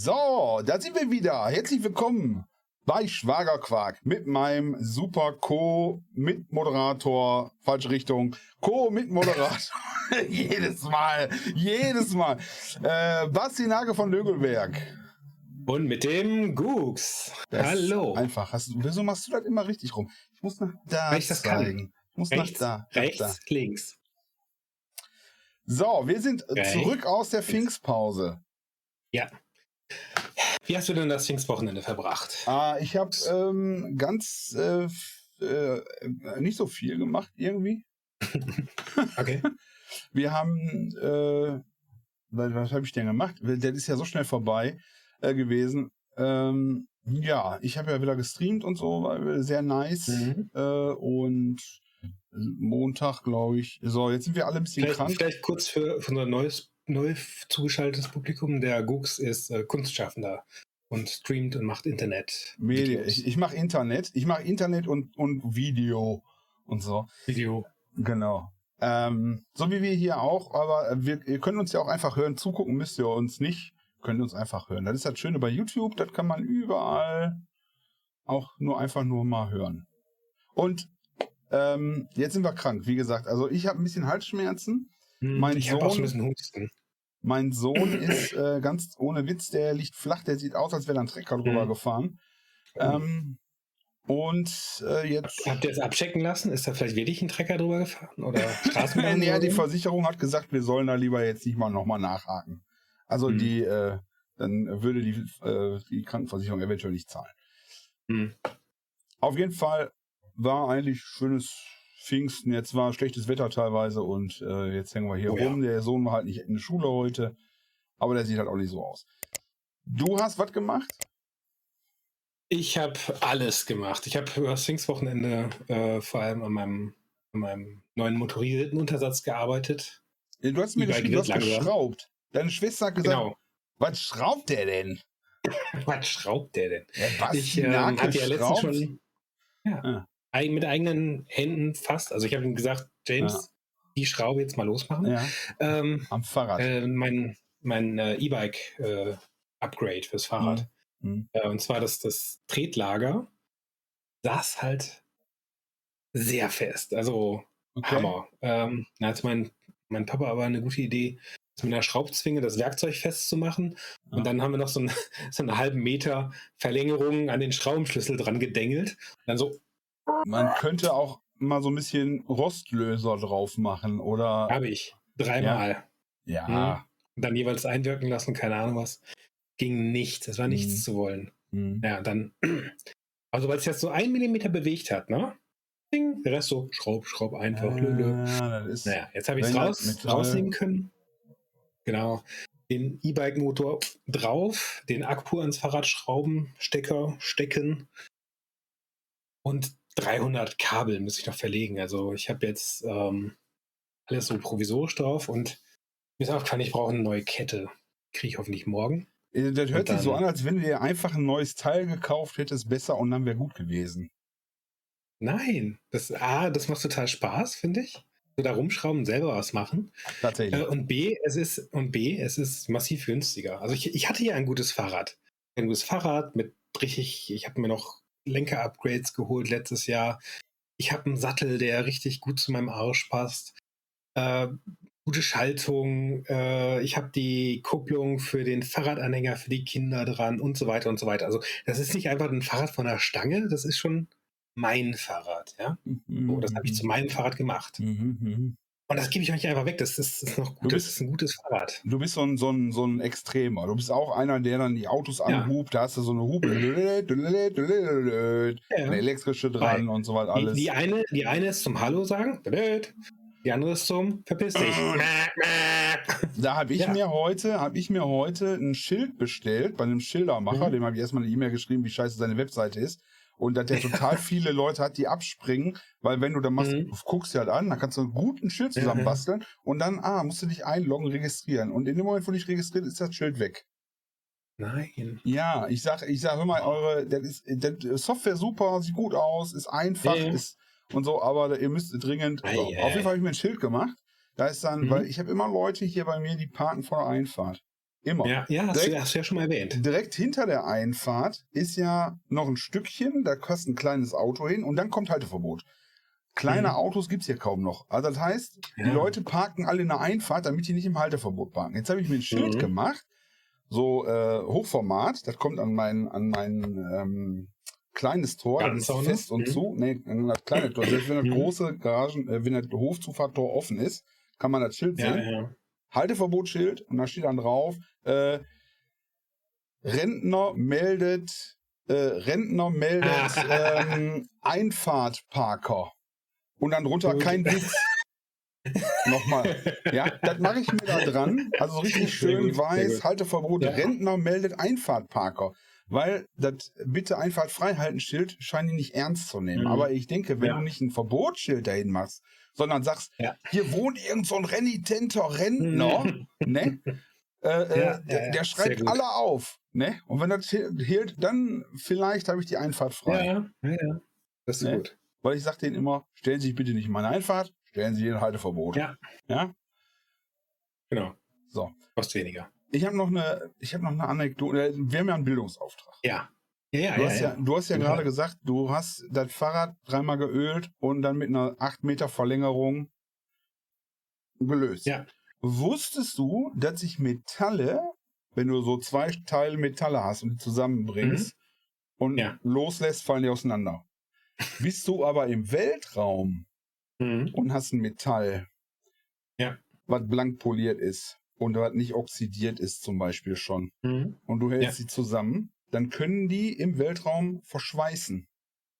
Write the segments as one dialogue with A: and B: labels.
A: So, da sind wir wieder. Herzlich willkommen bei Schwagerquark mit meinem super Co-Mitmoderator, falsche Richtung, Co-Mitmoderator. jedes Mal, jedes Mal. Äh, Basti Nage von Lögelberg.
B: Und mit dem.
A: Das
B: Hallo.
A: Einfach. Hast, wieso machst du das immer richtig rum? Ich muss nach da
B: Weil ich das kann.
A: Ich muss
B: Rechts,
A: nach da.
B: rechts,
A: Da.
B: links.
A: So, wir sind
B: Rechts.
A: zurück aus der Pfingstpause.
B: Ja. Wie hast du denn das Pfingstwochenende verbracht?
A: Ah, ich habe ähm, ganz äh, äh, nicht so viel gemacht irgendwie.
B: Okay.
A: Wir haben, äh, was, was habe ich denn gemacht? Der ist ja so schnell vorbei äh, gewesen. Ähm, ja, ich habe ja wieder gestreamt und so, war sehr nice.
B: Mhm.
A: Äh, und Montag, glaube ich. So, jetzt sind wir alle ein bisschen
B: Vielleicht,
A: krank.
B: vielleicht kurz für, für unser neues, neu zugeschaltetes Publikum. Der Gooks ist äh, Kunstschaffender und streamt und macht Internet.
A: Medien. Ich, ich mache Internet. Ich mache Internet und, und Video und so.
B: Video.
A: Genau. Ähm, so wie wir hier auch, aber wir, ihr könnt uns ja auch einfach hören. Zugucken müsst ihr uns nicht. Könnt uns einfach hören. Das ist das Schöne bei YouTube. Das kann man überall auch nur einfach nur mal hören. Und ähm, jetzt sind wir krank, wie gesagt. Also ich habe ein bisschen Halsschmerzen.
B: Hm,
A: Mein
B: ich habe auch
A: Sohn-
B: ein bisschen Husten.
A: Mein Sohn ist äh, ganz ohne Witz, der liegt flach. Der sieht aus, als wäre da ein Trecker drüber
B: Mhm.
A: gefahren. Ähm, und äh, jetzt
B: Habt ihr es abchecken lassen? Ist da vielleicht wirklich ein Trecker drüber gefahren? Oder Straßenbahn?
A: ja, die? Versicherung hat gesagt, wir sollen da lieber jetzt nicht mal nochmal nachhaken. Also
B: Hm.
A: die, äh, dann würde die, äh, die Krankenversicherung eventuell nicht zahlen.
B: Hm.
A: Auf jeden Fall war eigentlich schönes Pfingsten. Jetzt war schlechtes Wetter teilweise und äh, jetzt hängen wir hier
B: Oh ja.
A: rum. Der Sohn war halt nicht in der Schule heute, aber der sieht halt auch nicht so aus. Du hast was gemacht?
B: Ich habe alles gemacht. Ich habe über das Pfingstwochenende äh, vor allem an meinem, an meinem neuen motorisierten Untersatz gearbeitet.
A: Du hast mir geschrieben, du hast geschraubt. Deine Schwester hat gesagt,
B: Genau.
A: was schraubt der denn?
B: Was schraubt der denn?
A: Ja, Basti
B: Ich ähm, hatte ja letztens schon ja,
A: Ah.
B: Mit eigenen Händen fast. Also ich habe ihm gesagt, James,
A: Ja.
B: die Schraube jetzt mal losmachen.
A: Ja,
B: Ähm,
A: am Fahrrad.
B: äh, mein mein äh, E-Bike äh, Upgrade fürs Fahrrad.
A: Mhm.
B: Äh, und zwar das, das Tretlager saß halt sehr fest. Also
A: Okay.
B: Hammer. Ähm, da hat mein, mein Papa aber eine gute Idee, mit einer Schraubzwinge das Werkzeug festzumachen.
A: Ja.
B: Und dann haben wir noch so, ein, so einen halben Meter Verlängerung an den Schraubenschlüssel dran gedengelt. Und dann so,
A: Man könnte auch mal so ein bisschen Rostlöser drauf machen oder
B: habe ich. Dreimal.
A: ja.
B: Und dann jeweils einwirken lassen, keine Ahnung was. Ging nichts. Es war nichts
A: Mhm.
B: zu wollen.
A: Mhm.
B: Ja, dann. Aber sobald sich das so ein Millimeter bewegt hat, ne? Ding, der Rest so, Schraub, Schraub, einfach, lö, lö.
A: Ah, ist
B: Naja, jetzt habe ich es raus, rausnehmen können. Genau. Den E-Bike-Motor drauf, den Akku ans Fahrrad schrauben, Stecker stecken und 300 Kabel muss ich noch verlegen. Also ich habe jetzt ähm, alles so provisorisch drauf und mir ist aufgefallen, ich brauche eine neue Kette. Kriege ich hoffentlich morgen.
A: Äh, Das hört sich so an, als wenn du dir einfach ein neues Teil gekauft hättest, besser und dann wäre gut gewesen.
B: Nein, das A, das macht total Spaß, finde ich. So da rumschrauben, selber was machen.
A: Tatsächlich.
B: Äh, und B, es ist und B, es ist massiv günstiger. Also ich, ich hatte ja ein gutes Fahrrad. Ein gutes Fahrrad mit richtig, ich habe mir noch Lenker-Upgrades geholt letztes Jahr. Ich habe einen Sattel, der richtig gut zu meinem Arsch passt. Äh, gute Schaltung. Äh, ich habe die Kupplung für den Fahrradanhänger für die Kinder dran und so weiter und so weiter. Also das ist nicht einfach ein Fahrrad von der Stange, das ist schon mein Fahrrad. Ja?
A: Mhm.
B: So, das habe ich zu meinem Fahrrad gemacht.
A: Mhm, mhm.
B: Und das gebe ich euch einfach weg. Das ist, das ist noch gut. Das
A: bist-
B: ist ein gutes Fahrrad.
A: Du bist so ein, so, ein, so ein Extremer. Du bist auch einer, der dann die Autos
B: Ja.
A: anhubt. Da hast du so eine Hupe. Eine
B: Ja.
A: elektrische dran und so weiter
B: Die,
A: alles.
B: die, eine, die eine ist zum Hallo sagen. Die andere ist zum Verpiss dich.
A: Da habe ich
B: Ja.
A: mir heute, habe ich mir heute ein Schild bestellt bei einem Schildermacher.
B: Mhm.
A: Dem habe ich erstmal eine E-Mail geschrieben, wie scheiße seine Webseite ist. Und dass der total viele Leute hat, die abspringen, weil wenn du dann machst,
B: Mhm.
A: du guckst dir halt an, dann kannst du einen guten Schild
B: Ja,
A: zusammen
B: ja.
A: basteln und dann, ah, musst du dich einloggen, registrieren. Und in dem Moment, wo dich registriert, ist das Schild weg.
B: Nein.
A: Ja, ich sag, ich sag, hör mal, eure, das ist, das Software super, sieht gut aus, ist einfach,
B: Ja,
A: ist und so, aber ihr müsst dringend. So, auf jeden. Fall habe ich mir ein Schild gemacht. Da ist dann,
B: Mhm.
A: weil ich habe immer Leute hier bei mir, die parken vor der Einfahrt. Immer.
B: Ja, ja hast,
A: Direkt-
B: du, hast du ja schon mal erwähnt.
A: Direkt hinter der Einfahrt ist ja noch ein Stückchen, da passt ein kleines Auto hin und dann kommt Halteverbot. Kleine
B: Mhm.
A: Autos gibt's hier kaum noch. Also das heißt, die
B: Ja.
A: Leute parken alle in der Einfahrt, damit die nicht im Halteverbot parken. Jetzt habe ich mir ein Schild
B: Mhm.
A: gemacht, so äh, Hochformat, das kommt an mein, an mein ähm, kleines Tor, das ist fest und
B: mhm.
A: zu. Nee, an das kleine Tor. Selbst wenn das
B: Mhm.
A: große Garagen, äh, wenn das Hofzufahrttor offen ist, kann man das Schild
B: Ja,
A: sehen.
B: ja.
A: Halteverbotsschild und da steht dann drauf, äh, Rentner meldet, äh, Rentner meldet ähm, Einfahrtparker. Und dann drunter
B: Gut.
A: kein Witz. Nochmal. Ja, das mache ich mir da dran. Also so richtig schön
B: gut,
A: weiß. Halteverbot,
B: Ja.
A: Rentner meldet Einfahrtparker. Weil das bitte Einfahrt frei halten Schild scheinen die nicht ernst zu nehmen.
B: Mhm.
A: Aber ich denke, wenn
B: Ja.
A: du nicht ein Verbotsschild dahin machst, sondern sagst,
B: Ja.
A: hier wohnt irgend so ein renitenter Rentner, ne? Äh, äh,
B: Ja,
A: der, der schreibt alle auf, ne? Und wenn das hielt, dann vielleicht habe ich die Einfahrt frei.
B: Ja, ja, ja. Das ist
A: Ne?
B: gut.
A: Weil ich sage denen immer, stellen Sie sich bitte nicht in meine Einfahrt, stellen Sie in Halteverbot.
B: Ja.
A: Ja?
B: Genau.
A: So.
B: Kostet weniger.
A: Ich habe noch eine, ich habe noch eine Anekdote. äh, Wir haben ja einen Bildungsauftrag.
B: Ja. Ja,
A: Du
B: ja.
A: hast ja, du hast ja gerade gesagt, du hast das Fahrrad dreimal geölt und dann mit einer 8 Meter Verlängerung gelöst.
B: Ja.
A: Wusstest du, dass sich Metalle, wenn du so zwei Teile Metalle hast und die zusammenbringst und
B: Mhm. Ja.
A: loslässt, fallen die auseinander. Bist du aber im Weltraum
B: Mhm.
A: und hast ein Metall,
B: Ja.
A: was blank poliert ist und was nicht oxidiert ist zum Beispiel schon,
B: Mhm.
A: und du hältst sie zusammen, dann können die im Weltraum verschweißen.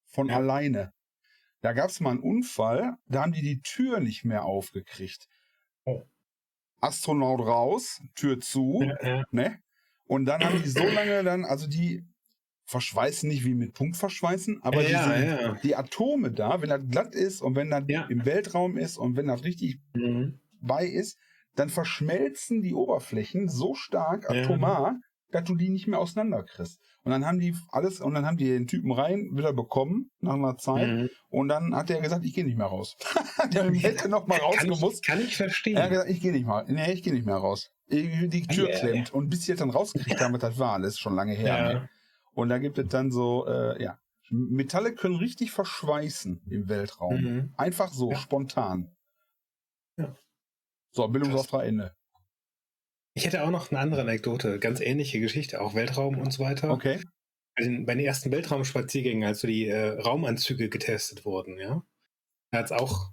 A: Von
B: Ja.
A: alleine. Da gab es mal einen Unfall, da haben die die Tür nicht mehr aufgekriegt.
B: Oh.
A: Astronaut raus, Tür zu,
B: Ja, ja.
A: ne? Und dann haben die so lange dann, also die verschweißen nicht wie mit Punktverschweißen, aber
B: ja,
A: diese, die Atome da, wenn das glatt ist und wenn das im Weltraum ist und wenn das richtig
B: Mhm.
A: bei ist, dann verschmelzen die Oberflächen so stark atomar, dass du die nicht mehr auseinanderkriegst. Und dann haben die alles, und dann haben die den Typen rein wieder bekommen nach einer Zeit.
B: Mhm.
A: Und dann hat er gesagt, ich gehe nicht mehr raus. der hätte noch mal rausgemusst.
B: kann ich verstehen.
A: Er hat gesagt, ich gehe nicht mal. Nee, ich gehe nicht mehr raus. Die die Tür
B: Ja, ja,
A: klemmt. Und bis sie dann rausgekriegt haben, das war, alles schon lange her.
B: ja.
A: Ne? Und da gibt es dann so, äh, ja. Metalle können richtig verschweißen im Weltraum.
B: Mhm.
A: Einfach so,
B: Ja.
A: spontan.
B: Ja.
A: So, Bildungsauftrag Ende.
B: Ich hätte auch noch eine andere Anekdote, ganz ähnliche Geschichte, auch Weltraum und so weiter.
A: Okay.
B: Bei den, bei den ersten Weltraumspaziergängen, als so die äh, Raumanzüge getestet wurden, ja, da hat es auch,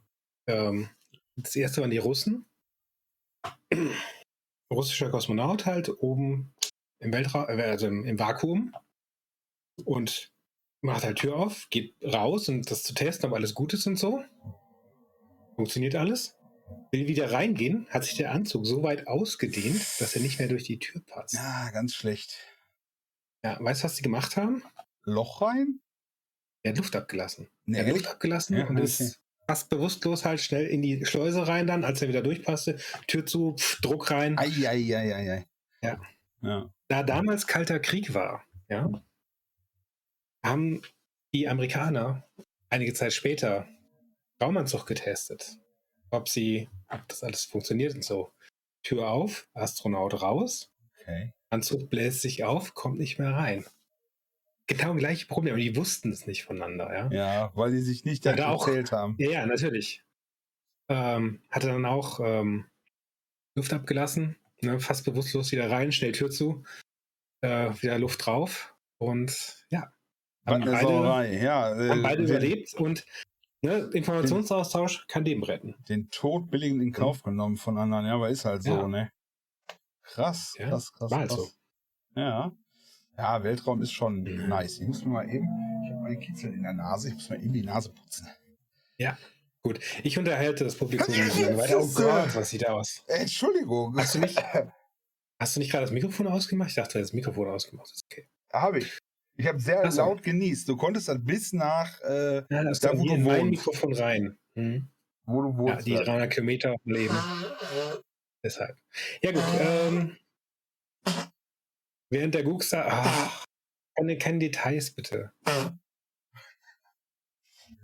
B: ähm, das erste waren die Russen. Russischer Kosmonaut halt oben im Weltraum, äh, also im, im Vakuum und macht halt Tür auf, geht raus und das zu testen, ob alles gut ist und so. Funktioniert alles. Will wieder reingehen, hat sich der Anzug so weit ausgedehnt, dass er nicht mehr durch die Tür passt.
A: Ja, ganz schlecht.
B: Ja, weißt du, was die gemacht haben?
A: Loch rein?
B: Er hat Luft abgelassen.
A: Nee,
B: er hat Luft abgelassen
A: Ja,
B: und
A: okay.
B: ist fast bewusstlos halt schnell in die Schleuse rein dann, als er wieder durchpasste. Tür zu, pf, Druck rein.
A: Ei, ei, ei, ei, ei.
B: Ja.
A: Ja.
B: Da damals Kalter Krieg war, ja, haben die Amerikaner einige Zeit später Raumanzug getestet. Ob sie, ob das alles funktioniert und so. Tür auf, Astronaut raus,
A: Okay.
B: Anzug bläst sich auf, kommt nicht mehr rein. Genau gleiche Problem, aber die wussten es nicht voneinander, ja.
A: Ja, weil die sich nicht dazu
B: da auch.
A: erzählt haben.
B: Ja, ja, natürlich. Ähm, hatte dann auch ähm, Luft abgelassen, ne, fast bewusstlos wieder rein, schnell Tür zu, äh, wieder Luft drauf und ja, haben beide.
A: Ja, äh,
B: haben beide überlebt und ne, Informationsaustausch kann Leben retten.
A: den Tod billigend in Kauf genommen von anderen. Ja, aber ist halt so,
B: Ja.
A: ne? Krass,
B: Ja,
A: krass, krass.
B: halt
A: krass.
B: so.
A: Ja. Ja, Weltraum ist schon
B: Mhm.
A: nice. Ich muss mir mal eben, ich habe meinen Kitzel in der Nase, ich muss mal eben die Nase putzen.
B: Gut, ich unterhalte das Publikum nicht lange weiter. Oh Gott, was sieht da aus?
A: Entschuldigung.
B: Hast du nicht, hast du nicht gerade das Mikrofon ausgemacht? Ich dachte, das Mikrofon ausgemacht. Ist okay.
A: Habe ich. Ich habe sehr
B: Ach so.
A: laut genießt. Du konntest das bis nach, äh,
B: Ja, das
A: Da, wo du wohnst.
B: Mikrofon rein. Mhm.
A: wo du
B: Ja,
A: wohnst.
B: die 300 Kilometer leben. Deshalb. Ja gut. Ähm, während der Guxer... Ah, keine, keine Details bitte.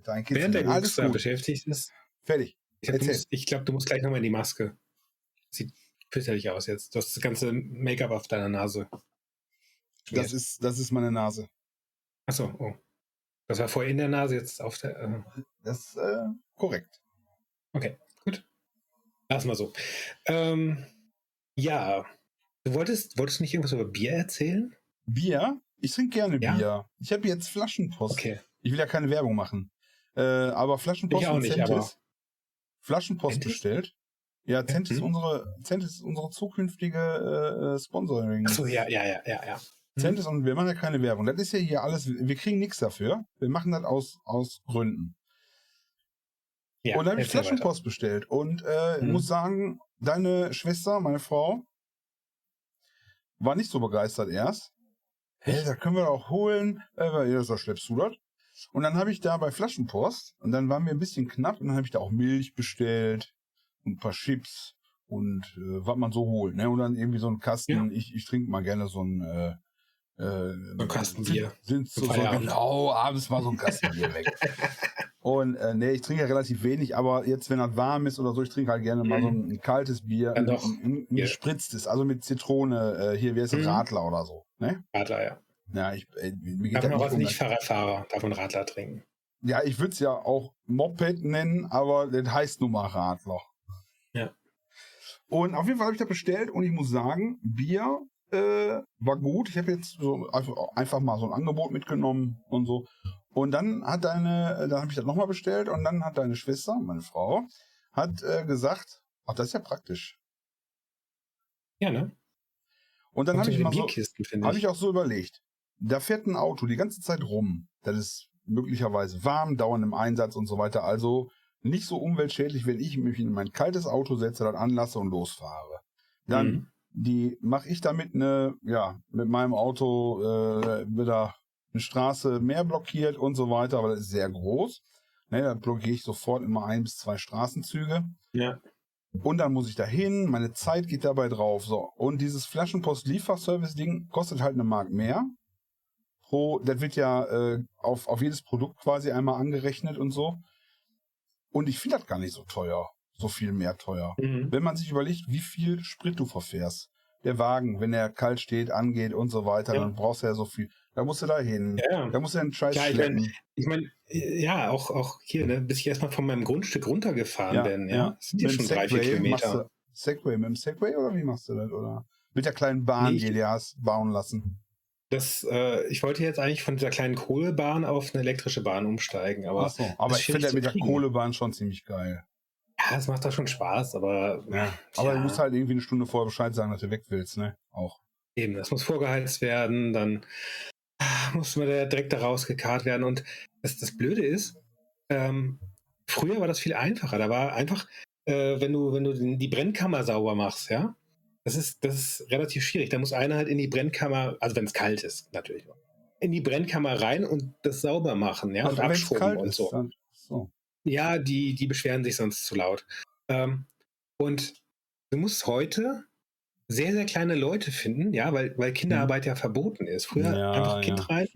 B: Während der Guxer beschäftigt ist...
A: Fertig.
B: Ich glaube, du, glaub, du musst gleich nochmal in die Maske. Sieht fürchterlich aus jetzt. Du hast das ganze Make-up auf deiner Nase.
A: Das ist, das ist meine Nase.
B: Achso, oh. Das war vorher in der Nase, jetzt auf der. Äh.
A: Das ist äh, korrekt.
B: Okay, gut. Lass mal so. Ähm, ja. Du wolltest, wolltest nicht irgendwas über Bier erzählen?
A: Bier? Ich trinke gerne ja? Bier. Ich habe jetzt Flaschenpost.
B: Okay.
A: Ich will ja keine Werbung machen. Äh, aber Flaschenpost
B: ich auch nicht, aber
A: Flaschenpost Zentis? bestellt. Ja, Zentis, mhm. unsere, Zentis ist unsere zukünftige äh, Sponsoring.
B: Achso, ja, ja, ja, ja, ja.
A: Zentis mhm. und wir machen ja keine Werbung. Das ist ja hier alles, wir kriegen nichts dafür. Wir machen das aus, aus Gründen. Ja, und dann habe ich Flaschenpost bestellt. Und äh, mhm. muss sagen, deine Schwester, meine Frau, war nicht so begeistert erst. Hey, da können wir auch holen. Äh, ja, so schleppst du das. Und dann habe ich da bei Flaschenpost, und dann waren wir ein bisschen knapp, und dann habe ich da auch Milch bestellt und ein paar Chips und äh, was man so holt. Ne? Und dann irgendwie so ein Kasten, ja. ich, ich trinke mal gerne so ein äh,
B: äh, so ein Kastenbier.
A: Sind, sind so, so genau, abends mal so ein Kastenbier weg. Und äh, nee, ich trinke ja relativ wenig, aber jetzt, wenn das warm ist oder so, ich trinke halt gerne mal so ein, ein kaltes Bier,
B: ein, ein,
A: ein, ein gespritztes, also mit Zitrone, äh, hier, heißt das, mhm. Radler oder so. Ne?
B: Radler, ja.
A: Ja, ich, äh,
B: mir Darf man auch nicht Fahrradfahrer, darf man Radler trinken.
A: Ja, ich würde es ja auch Moped nennen, aber das heißt nun mal Radler.
B: Ja.
A: Und auf jeden Fall habe ich das bestellt und ich muss sagen, Bier äh, war gut. Ich habe jetzt so einfach, einfach mal so ein Angebot mitgenommen und so. Und dann hat deine, dann habe ich das nochmal bestellt und dann hat deine Schwester, meine Frau, hat äh, gesagt, ach, das ist ja praktisch.
B: Ja, ne?
A: Und dann habe ich mal so, habe ich auch so überlegt, da fährt ein Auto die ganze Zeit rum. Das ist möglicherweise warm, dauernd im Einsatz und so weiter. Also nicht so umweltschädlich, wenn ich mich in mein kaltes Auto setze, das anlasse und losfahre. Dann mhm. Die mache ich damit eine, ja, mit meinem Auto äh, wieder eine Straße mehr blockiert und so weiter, aber das ist sehr groß. Ne, da blockiere ich sofort immer ein bis zwei Straßenzüge.
B: Ja.
A: Und dann muss ich da hin, meine Zeit geht dabei drauf. So. Und dieses Flaschenpost-Lieferservice-Ding kostet halt eine Mark mehr. Pro, das wird ja äh, auf, auf jedes Produkt quasi einmal angerechnet und so. Und ich finde das gar nicht so teuer. So viel mehr teuer. Mhm. Wenn man sich überlegt, wie viel Sprit du verfährst. Der Wagen, wenn er kalt steht, angeht und so weiter, ja. dann brauchst du ja so viel. Da musst du da hin. Ja. Da musst du einen Scheiß
B: ja, ich meine, ich mein, ja, auch, auch hier, ne, bis ich erstmal von meinem Grundstück runtergefahren ja, bin. Ja, ja. Das sind ja schon drei, vier Kilometer.
A: Segway, mit dem Segway oder wie machst du das? Oder mit der kleinen Bahn, nee, die du hast bauen lassen?
B: Das, äh, ich wollte jetzt eigentlich von dieser kleinen Kohlebahn auf eine elektrische Bahn umsteigen, aber.
A: So, aber ich finde mit der Kohlebahn schon ziemlich geil.
B: Ja, es macht da schon Spaß, aber.
A: Ja, aber ja. du musst halt irgendwie eine Stunde vorher Bescheid sagen, dass du weg willst, ne? Auch.
B: Eben, das muss vorgeheizt werden, dann muss man da direkt da rausgekarrt werden. Und das, das Blöde ist, ähm, früher war das viel einfacher. Da war einfach, äh, wenn du, wenn du die Brennkammer sauber machst, ja, das ist, das ist relativ schwierig. Da muss einer halt in die Brennkammer, also wenn es kalt ist, natürlich, in die Brennkammer rein und das sauber machen, ja, Ach, und abschrubben und so. so. Ja, die, die beschweren sich sonst zu laut. Ähm, und du musst heute sehr, sehr kleine Leute finden, ja, weil, weil Kinderarbeit ja verboten ist. Früher ja, einfach Kind ja, rein,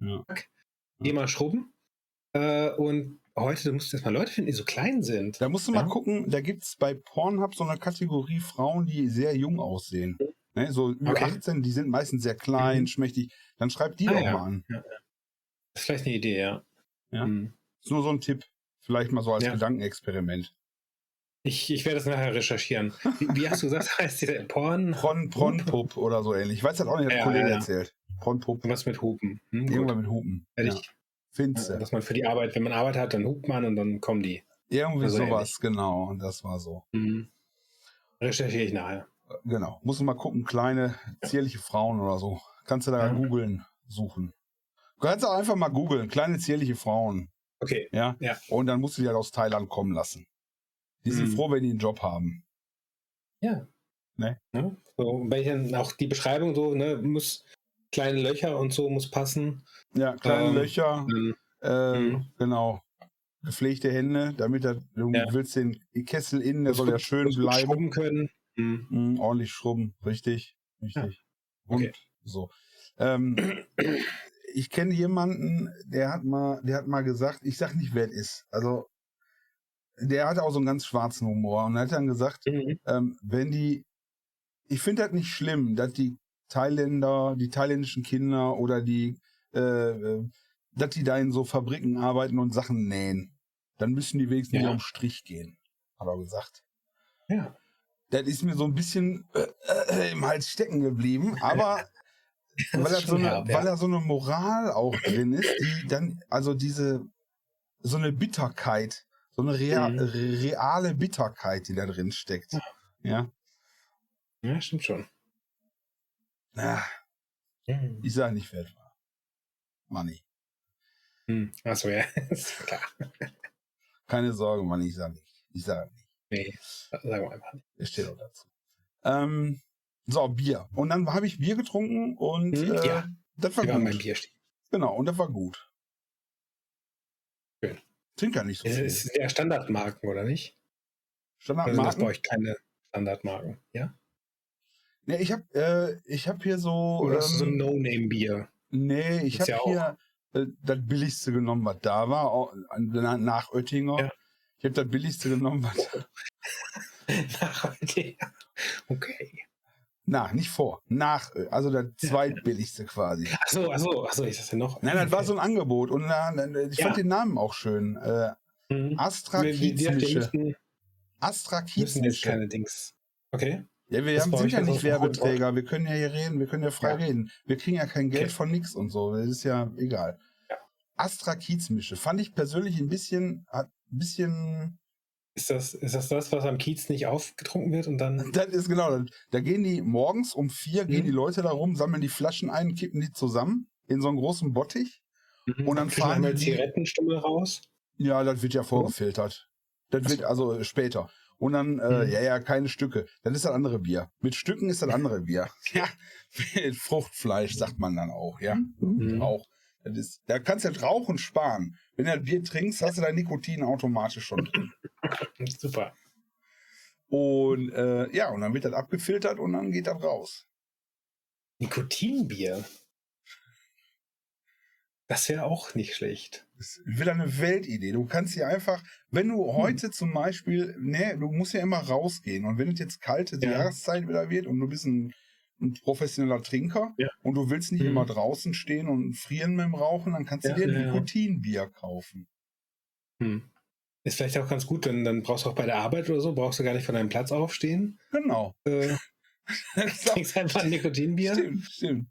B: ja. geh mal schrubben. Äh, und heute musst du erstmal Leute finden, die so klein sind.
A: Da musst du mal gucken, da gibt es bei Pornhub so eine Kategorie Frauen, die sehr jung aussehen. Ne, so über okay. 18, die sind meistens sehr klein, mhm. schmächtig. Dann schreib die ah, doch mal an. Das
B: ist vielleicht eine Idee, ja.
A: Ja. Mhm. Ist nur so ein Tipp. Vielleicht mal so als Gedankenexperiment.
B: Ich, ich werde das nachher recherchieren. Wie, wie hast du gesagt, heißt die Porn?
A: Pron, Pronpup oder so ähnlich. Ich weiß das auch nicht, hat ja, Kollege ja. erzählt.
B: Pronpup. Was mit Hupen.
A: Hm, Irgendwann mit Hupen.
B: Ja. Findest du. Dass man für die Arbeit, wenn man Arbeit hat, dann hupt man und dann kommen die.
A: Irgendwie also sowas, ähnlich. genau. Und das war so.
B: Mhm. Recherchiere ich nachher.
A: Genau. Muss mal gucken, kleine, zierliche Frauen oder so. Kannst du da ja. googeln, suchen. Du kannst auch einfach mal googeln, kleine, zierliche Frauen.
B: Okay.
A: Ja?
B: ja.
A: Und dann musst du die halt aus Thailand kommen lassen. Die sind hm. froh, wenn die einen Job haben.
B: Ja.
A: Ne?
B: Ja, so, welchen, auch die Beschreibung so, ne, muss kleine Löcher und so muss passen.
A: Ja, kleine ähm, Löcher, ähm, genau. Gepflegte Hände, damit er, du ja. willst den Kessel innen, der soll ja schön bleiben.
B: Schrubben können.
A: Mhm. Mhm, ordentlich schrubben, richtig, richtig. Ja. Okay. Und so. Ähm, ich kenne jemanden, der hat mal, der hat mal gesagt, ich sag nicht, wer es ist. Also der hatte auch so einen ganz schwarzen Humor und hat dann gesagt, mhm. ähm, wenn die ich finde das nicht schlimm, dass die Thailänder, die thailändischen Kinder oder die, äh, äh, dass die da in so Fabriken arbeiten und Sachen nähen. Dann müssen die wenigstens
B: Ja.
A: nicht am Strich gehen, hat er gesagt.
B: Ja.
A: Das ist mir so ein bisschen äh, äh, im Hals stecken geblieben, aber weil, so eine,
B: herb, ja.
A: weil da so eine Moral auch drin ist, die dann, also diese, so eine Bitterkeit, so eine rea
B: Mhm.
A: reale Bitterkeit, die da drin steckt. Ja.
B: Ja, stimmt schon.
A: ja.
B: Hm.
A: Ich sage nicht, wer war. Money.
B: Hm. Achso, ja, ist klar.
A: Keine Sorge, Manni, ich sage nicht. Ich sage nicht.
B: Nee, sagen wir einfach nicht.
A: Ich stehe auch dazu. Ähm, so, Bier. Und dann habe ich Bier getrunken und
B: Hm,
A: äh,
B: ja.
A: das war
B: beim
A: gut.
B: Bier stehen.
A: Genau, und das war gut.
B: Schön.
A: Trink ja nicht so
B: Es
A: viel.
B: ist ja Standardmarken, oder nicht? Oder sind das bei
A: Standardmarken.
B: euch keine Standardmarken? Ja?
A: Nee, ich habe äh, ich hab hier so.
B: Oder ist es so ein
A: ähm,
B: No-Name-Bier?
A: nee, ich habe
B: ja
A: hier äh, das billigste genommen, was da war, auch, nach Oettinger.
B: Ja.
A: Ich habe das billigste genommen, was.
B: Nach heute. Okay.
A: Na, nicht vor. Nach, äh, also das zweitbilligste quasi.
B: Achso, achso, achso, ist das denn noch?
A: Nein, das war so ein Angebot und äh, ich fand
B: Ja.
A: den Namen auch schön. Äh,
B: Mhm.
A: Astra Kiezmische. Astra Kiezmische.
B: keine Dings. Okay.
A: Ja, wir haben, sind ja nicht Werbeträger. Wir können ja hier reden, wir können ja frei
B: Ja.
A: reden. Wir kriegen ja kein Geld
B: Okay.
A: von nix und so. Das ist ja egal.
B: Ja.
A: Astra Kiezmische fand ich persönlich ein bisschen, ein bisschen.
B: Ist das, ist das das, was am Kiez nicht aufgetrunken wird und dann.
A: Das ist genau. Da gehen die morgens um vier, gehen
B: Mhm.
A: die Leute da rum, sammeln die Flaschen ein, kippen die zusammen in so einen großen Bottich. Und dann fahren
B: einmal
A: die-
B: Zigarettenstummel raus.
A: Ja, das wird ja vorgefiltert. Das wird also äh, später. Und dann, äh,
B: Mhm.
A: ja, ja, keine Stücke. Das ist das andere Bier. Mit Stücken ist das andere Bier. Ja, mit Fruchtfleisch sagt man dann auch, ja.
B: Mhm.
A: Auch. Das ist, da kannst du das Rauchen sparen. Wenn du das Bier trinkst, hast du dein Nikotin automatisch schon drin.
B: Super.
A: Und äh, ja, und dann wird das abgefiltert und dann geht das raus.
B: Nikotinbier. Das wäre auch nicht schlecht.
A: Das ist wieder eine Weltidee. Du kannst hier einfach, wenn
B: Hm.
A: du heute zum Beispiel, ne, du musst ja immer rausgehen. Und wenn es jetzt kalte
B: Ja.
A: Jahreszeit wieder wird und du bist ein, ein professioneller Trinker
B: Ja.
A: und du willst nicht
B: Mhm.
A: immer draußen stehen und frieren mit dem Rauchen, dann kannst du
B: Ja,
A: dir ein. Nikotinbier kaufen.
B: Hm. Ist vielleicht auch ganz gut, denn dann brauchst du auch bei der Arbeit oder so, brauchst du gar nicht von deinem Platz aufstehen.
A: Genau.
B: Äh, trinkst einfach ein Nikotinbier.
A: Stimmt, stimmt.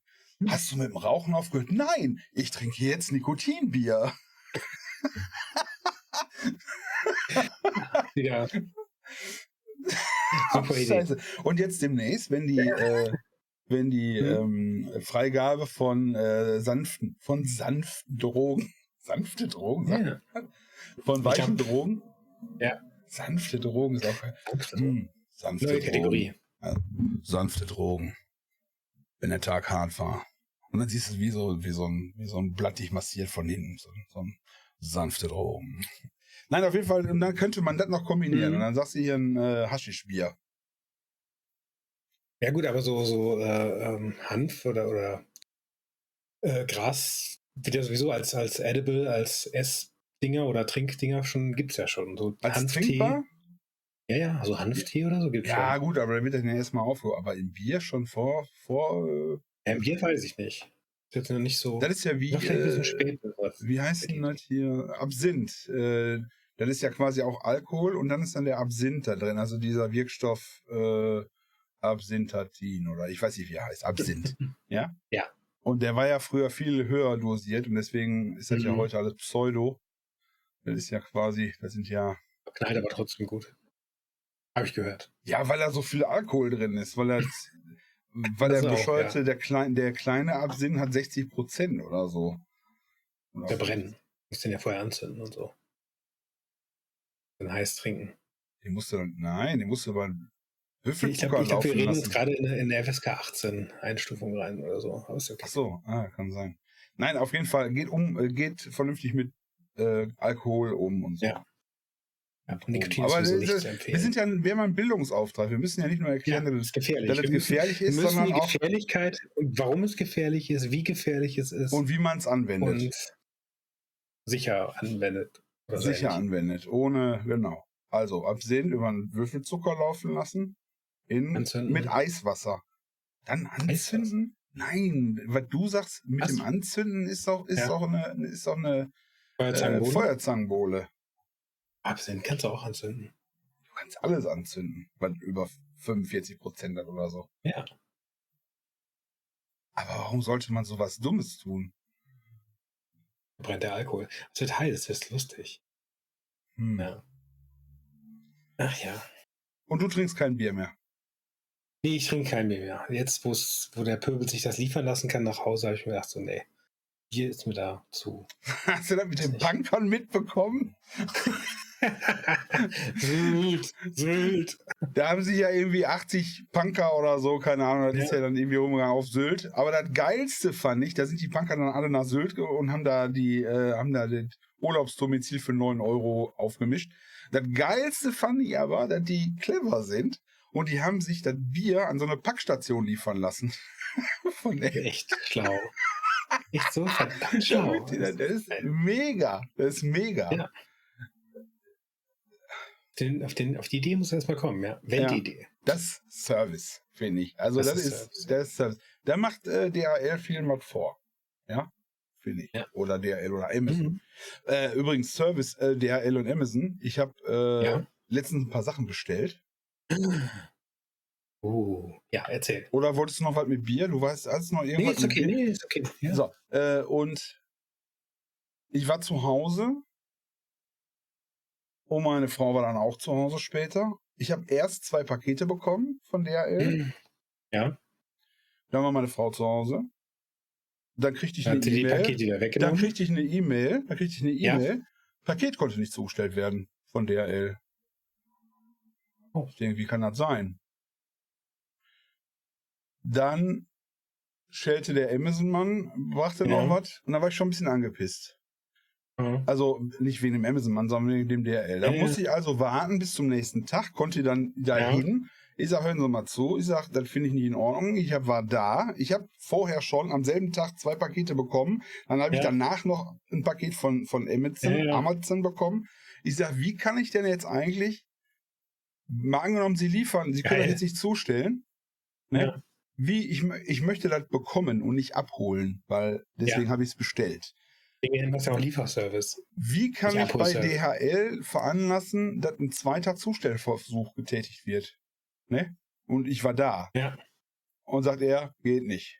A: Hast du mit dem Rauchen aufgehört? Nein, ich trinke jetzt Nikotinbier.
B: Ja. Super Idee.
A: Scheiße. Und jetzt demnächst, wenn die, äh, wenn die
B: Hm.
A: ähm, Freigabe von äh, sanften, von sanften Drogen, sanfte Drogen,
B: Ja.
A: Von weichen
B: hab-
A: Drogen,
B: Ja.
A: sanfte Drogen ist auch hm, sanfte
B: Neue
A: Drogen.
B: Kategorie.
A: Ja, sanfte Drogen. Wenn der Tag hart war. Und dann siehst du wie so, wie so ein, wie so ein Blatt dich massiert von hinten. So, so ein sanfte Drogen. Nein, auf jeden Fall, und dann könnte man das noch kombinieren.
B: Mhm.
A: Und dann sagst du hier ein äh, Haschischbier.
B: Ja gut, aber so, so äh, ähm, Hanf oder, oder äh, Gras wird ja sowieso als, als Edible, als Essdinger oder Trinkdinger schon, gibt's ja schon. So
A: Als
B: Hanftee.
A: trinkbar?
B: Ja, ja, also Hanftee oder so gibt's
A: Ja,
B: schon.
A: gut, aber dann wird das ja erstmal aufgehoben. Aber im Bier schon vor, vor, äh,
B: Ja, Im Bier weiß ich nicht. Ist jetzt noch nicht so.
A: das ist ja wie,
B: Ja, vielleicht ein bisschen
A: äh,
B: spät.
A: wie heißt denn das hier? Absinth. Äh, das ist ja quasi auch Alkohol und dann ist dann der Absinth da drin, also dieser Wirkstoff äh, Absinthatin oder ich weiß nicht, wie er heißt. Absinth. ja?
B: Ja.
A: Und der war ja früher viel höher dosiert und deswegen ist das ja
B: Mhm.
A: heute alles Pseudo. Das ist ja quasi, das sind ja,
B: Knallt aber trotzdem gut. Habe ich gehört.
A: ja, weil da so viel Alkohol drin ist, weil er, weil der bescheuerte,
B: ja.
A: der, klein, der kleine Absinth hat 60 Prozent oder so. Oder
B: Der brennen. Muss den ja vorher anzünden und so. Dann heiß trinken.
A: Den musst du dann, nein, den musst du über einen
B: Ich
A: Würfelzucker
B: glaube, glaub, wir reden jetzt gerade in, in der FSK 18 Einstufung rein oder so. Aber okay.
A: Ach so, ah, kann sein. Nein, auf jeden Fall geht um, äh, geht vernünftig mit äh, Alkohol um und so.
B: Ja. Ja, Nikotin
A: Aber
B: sowieso
A: das wir sind ja, wir haben einen Bildungsauftrag. Wir müssen ja nicht nur
B: ja,
A: erklären,
B: das
A: dass,
B: ist gefährlich.
A: dass es gefährlich ist, sondern
B: die
A: auch
B: Gefährlichkeit und warum es gefährlich ist, wie gefährlich es ist
A: und wie man es anwendet.
B: und sicher anwendet. So
A: sicher anwendet. Ohne, genau. Also Absinth über einen Würfelzucker laufen lassen. in,
B: Anzünden.
A: mit Eiswasser. Dann anzünden? Nein, was du sagst mit
B: Was?
A: dem Anzünden ist doch, ist
B: Ja.
A: doch eine, ist doch eine äh,
B: Feuerzangenbowle.
A: Feuerzangenbowle.
B: Absinn kannst du auch anzünden.
A: Du kannst alles anzünden, was über 45 Prozent hat oder so.
B: Ja.
A: Aber warum sollte man sowas Dummes tun?
B: Brennt der Alkohol. Es wird heiß, es wird lustig.
A: Hm.
B: Ja. Ach ja.
A: Und du trinkst kein Bier mehr.
B: Nee, ich trinke kein Bier mehr. Jetzt, wo der Pöbel sich das liefern lassen kann nach Hause, habe ich mir gedacht, so, nee, Bier ist mir da zu.
A: Hast du das mit den. Punkern mitbekommen?
B: Sylt, Sylt.
A: Da haben sich ja irgendwie 80 Punker oder so, keine Ahnung, das
B: Ja.
A: ist ja dann irgendwie rumgegangen auf Sylt. Aber das Geilste fand ich, da sind die Punker dann alle nach Sylt und haben da die, äh, haben da das Urlaubsdomizil für 9 Euro aufgemischt. Das Geilste fand ich aber, dass die clever sind und die haben sich das Bier an so eine Packstation liefern lassen. Von
B: Echt schlau. Echt so verdammt schlau.
A: das ist mega. Das ist mega.
B: Ja. Den, auf, den, auf die Idee muss er erstmal kommen, ja. Weltidee.
A: Das ist Service, finde ich. Also das,
B: Das ist Service.
A: das ist Service. Da macht äh, DHL viel was vor. Ja, finde ich.
B: Ja.
A: Oder DHL oder Amazon.
B: Mhm.
A: Äh, übrigens, Service äh, DHL und Amazon. Ich habe äh,
B: Ja.
A: letztens ein paar Sachen bestellt.
B: Uh, ja, erzähl.
A: Oder wolltest du noch was mit Bier? Du weißt, hast noch
B: Nee,
A: irgendwas
B: ist okay, nee, ist okay. Ja.
A: So, äh, und ich war zu Hause. Und meine Frau war dann auch zu Hause später. Ich habe erst zwei Pakete bekommen von DHL.
B: Mhm. Ja,
A: Dann war meine Frau zu Hause. Dann kriegte ich
B: dann
A: eine E-Mail. Dann kriegte ich eine E-Mail. Dann kriegte ich eine. E-Mail. Paket konnte nicht zugestellt werden von DHL.
B: Oh.
A: Ich denke, wie kann das sein? Dann schellte der Amazon-Mann, brachte noch
B: Ja.
A: was und da war ich schon ein bisschen angepisst.
B: Mhm.
A: Also nicht wegen dem Amazon-Mann, sondern wegen dem DHL. Da
B: Ja, ja.
A: musste ich also warten bis zum nächsten Tag, konnte dann dahin. Ich sag, hören Sie mal zu. Ich sag, das finde ich nicht in Ordnung. Ich hab, war da. Ich habe vorher schon am selben Tag zwei Pakete bekommen. Dann habe ich
B: Ja.
A: danach noch ein Paket von, von Amazon,
B: Ja, ja.
A: Amazon bekommen. Ich sag, wie kann ich denn jetzt eigentlich, mal angenommen, Sie liefern, Sie können das jetzt nicht zustellen. Ne?
B: Ja.
A: Wie, ich, ich möchte das bekommen und nicht abholen, weil deswegen habe ich es bestellt.
B: Deswegen hast ja auch Lieferservice.
A: Wie kann ich bei. DHL veranlassen, dass ein zweiter Zustellversuch getätigt wird? Ne? Und ich war da.
B: Ja.
A: Und sagt er, geht nicht.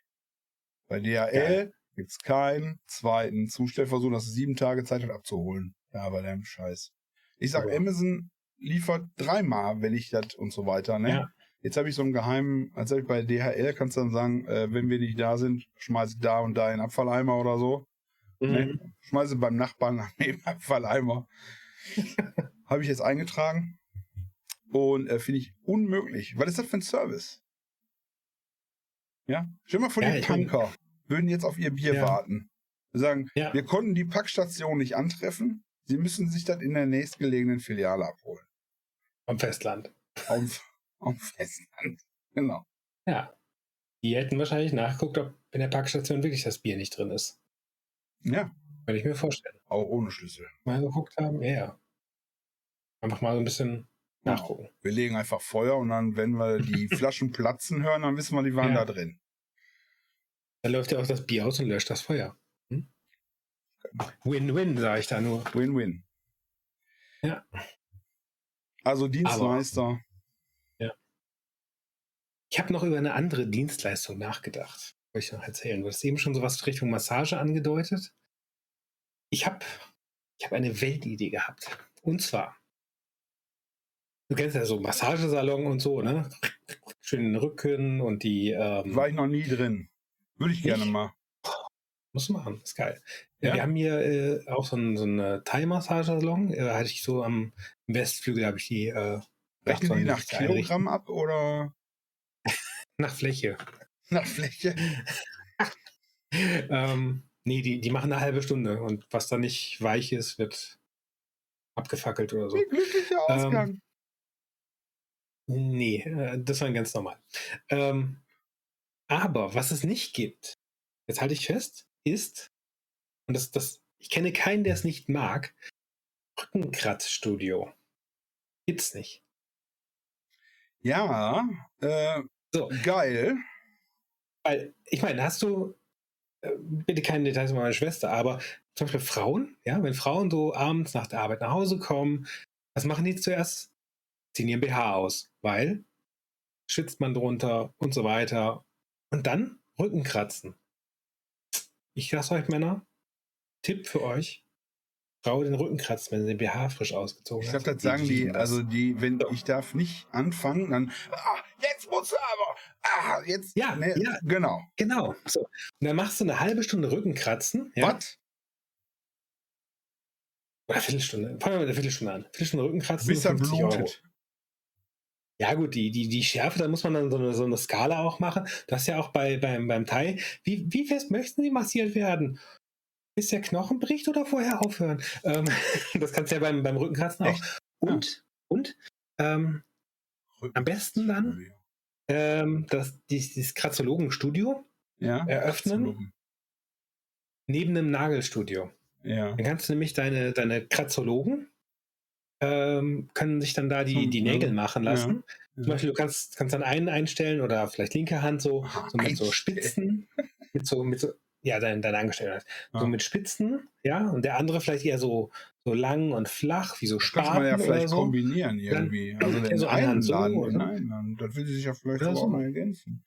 A: Bei DHL
B: Geil.
A: gibt's keinen zweiten Zustellversuch, dass es sieben Tage Zeit hat abzuholen. Ja, bei dem Scheiß. Ich sag,
B: Aber-
A: Amazon liefert dreimal, wenn ich das und so weiter, ne?
B: Ja.
A: Jetzt habe ich so einen geheimen, als ich bei DHL kannst du dann sagen, äh, wenn wir nicht da sind, schmeiß ich da und da in Abfalleimer oder so.
B: Mhm.
A: Ne? Schmeiße beim Nachbarn neben Abfalleimer. Habe ich jetzt eingetragen. Und äh, finde ich unmöglich. Was ist das für ein Service? Ja? Stell mal vor,
B: Ja,
A: die Punker würden jetzt auf ihr Bier
B: Ja.
A: warten. Wir sagen,
B: Ja.
A: wir konnten die Packstation nicht antreffen. Sie müssen sich das in der nächstgelegenen Filiale abholen.
B: Am Festland.
A: Auf, auf Festland. Genau.
B: Ja. Die hätten wahrscheinlich nachgeguckt, ob in der Packstation wirklich das Bier nicht drin ist.
A: Ja,
B: Könnte ich mir vorstellen.
A: auch ohne Schlüssel.
B: Mal geguckt haben, ja. Einfach mal so ein bisschen
A: Genau.
B: nachgucken.
A: Wir legen einfach Feuer und dann, wenn wir die Flaschen platzen hören, dann wissen wir, die waren
B: Ja.
A: da drin.
B: Dann läuft ja auch das Bier aus und löscht das Feuer. Hm? Win-win, sage ich da nur.
A: Win-win.
B: Ja.
A: Also Dienstleister.
B: Ich habe noch über eine andere Dienstleistung nachgedacht. Wollte ich noch erzählen. Du hast eben schon sowas Richtung Massage angedeutet. Ich habe ich hab eine Weltidee gehabt. Und zwar, du kennst ja so Massagesalon und so, ne? Schön den Rücken und die. Ähm,
A: War ich noch nie drin. Würde ich gerne
B: Nicht?
A: mal.
B: Muss machen, ist geil. Ja? Wir haben hier äh, auch so einen so einen Thai-Massagesalon. Äh, hatte ich so am Westflügel, habe ich die äh,
A: Rechnen die nach. Kilogramm ab oder
B: Nach Fläche.
A: nach Fläche?
B: ähm, nee, die, die machen eine halbe Stunde und was da nicht weich ist, wird abgefackelt oder so.
A: Wie glücklicher
B: Ähm,
A: Ausgang.
B: Nee, äh, das war ganz normal. Ähm, aber was es nicht gibt, jetzt halte ich fest, ist, und das, das, ich kenne keinen, der es nicht mag, Rückenkratzstudio. Gibt's nicht.
A: Ja, äh,
B: So.
A: geil.
B: Weil, ich meine, hast du, äh, bitte keine Details über meine Schwester, aber zum Beispiel Frauen, ja, wenn Frauen so abends nach der Arbeit nach Hause kommen, was machen die zuerst? Ziehen ihren BH aus, weil schwitzt man drunter und so weiter. Und dann Rückenkratzen. Ich sag's euch, Männer, Tipp für euch. Frau den Rücken kratzen, wenn sie den BH frisch ausgezogen
A: Ich
B: hat.
A: glaube, das sagen die, also die, wenn
B: So.
A: ich darf nicht anfangen, dann, ah, jetzt musst du aber, ah, jetzt,
B: Ja,
A: ne,
B: ja.
A: genau.
B: Genau. So. Und dann machst du eine halbe Stunde Rückenkratzen. Ja?
A: Was?
B: Oder eine Viertelstunde. Fangen wir mit der Viertelstunde an. Viertelstunde Rückenkratzen.
A: Bis er
B: 50 Euro.
A: blutet.
B: Ja, gut, die, die, die Schärfe, da muss man dann so eine, so eine Skala auch machen. Das ist ja auch bei, beim, beim Thai. Wie, wie fest möchten Sie massiert werden? Bis der Knochen bricht oder vorher aufhören? Ähm, das kannst du ja beim, beim Rückenkratzen auch.
A: Echt?
B: Und, und, ähm, Am besten dann? ähm, das, dieses, Kratzologenstudio
A: Ja.
B: eröffnen neben einem Nagelstudio.
A: Ja.
B: Dann kannst du nämlich deine, deine Kratzologen ähm, können sich dann da die, die Nägel
A: ja.
B: machen lassen.
A: Ja.
B: Zum Beispiel, du kannst, kannst dann einen einstellen oder vielleicht linke Hand so, so mit so. Spitzen, mit so, mit so, ja, dein, dein Angestellter. So
A: Ja.
B: mit Spitzen, ja, und der andere vielleicht eher so, so lang und flach, wie so
A: Das könnte man ja
B: Spaten
A: vielleicht
B: so.
A: kombinieren irgendwie. Also den
B: so
A: einen
B: so,
A: laden den einen. Das will sich ja vielleicht
B: Ja, so.
A: mal ergänzen.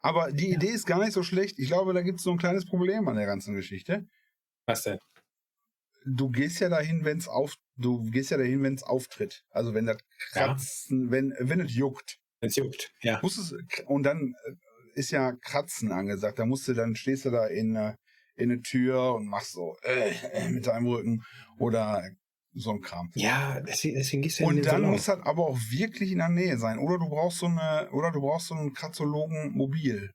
A: Aber die
B: Ja.
A: Idee ist gar nicht so schlecht. Ich glaube, da gibt es so ein kleines Problem an der ganzen Geschichte.
B: Was denn?
A: Du gehst ja dahin, wenn es auf, du gehst ja dahin, wenn es auftritt. Also wenn das. Kratzen, wenn, wenn es juckt.
B: Wenn es juckt, ja.
A: Muss es, und dann äh, ist ja Kratzen angesagt. Da musst du, dann stehst du da in, äh, in eine Tür und machst so äh, äh, mit deinem Rücken oder so ein Kram.
B: Ja, deswegen, deswegen gehst du ja
A: Und
B: den
A: dann
B: Salon.
A: muss das aber auch wirklich in der Nähe sein. Oder du brauchst so eine, oder du brauchst so einen Kratzologen mobil.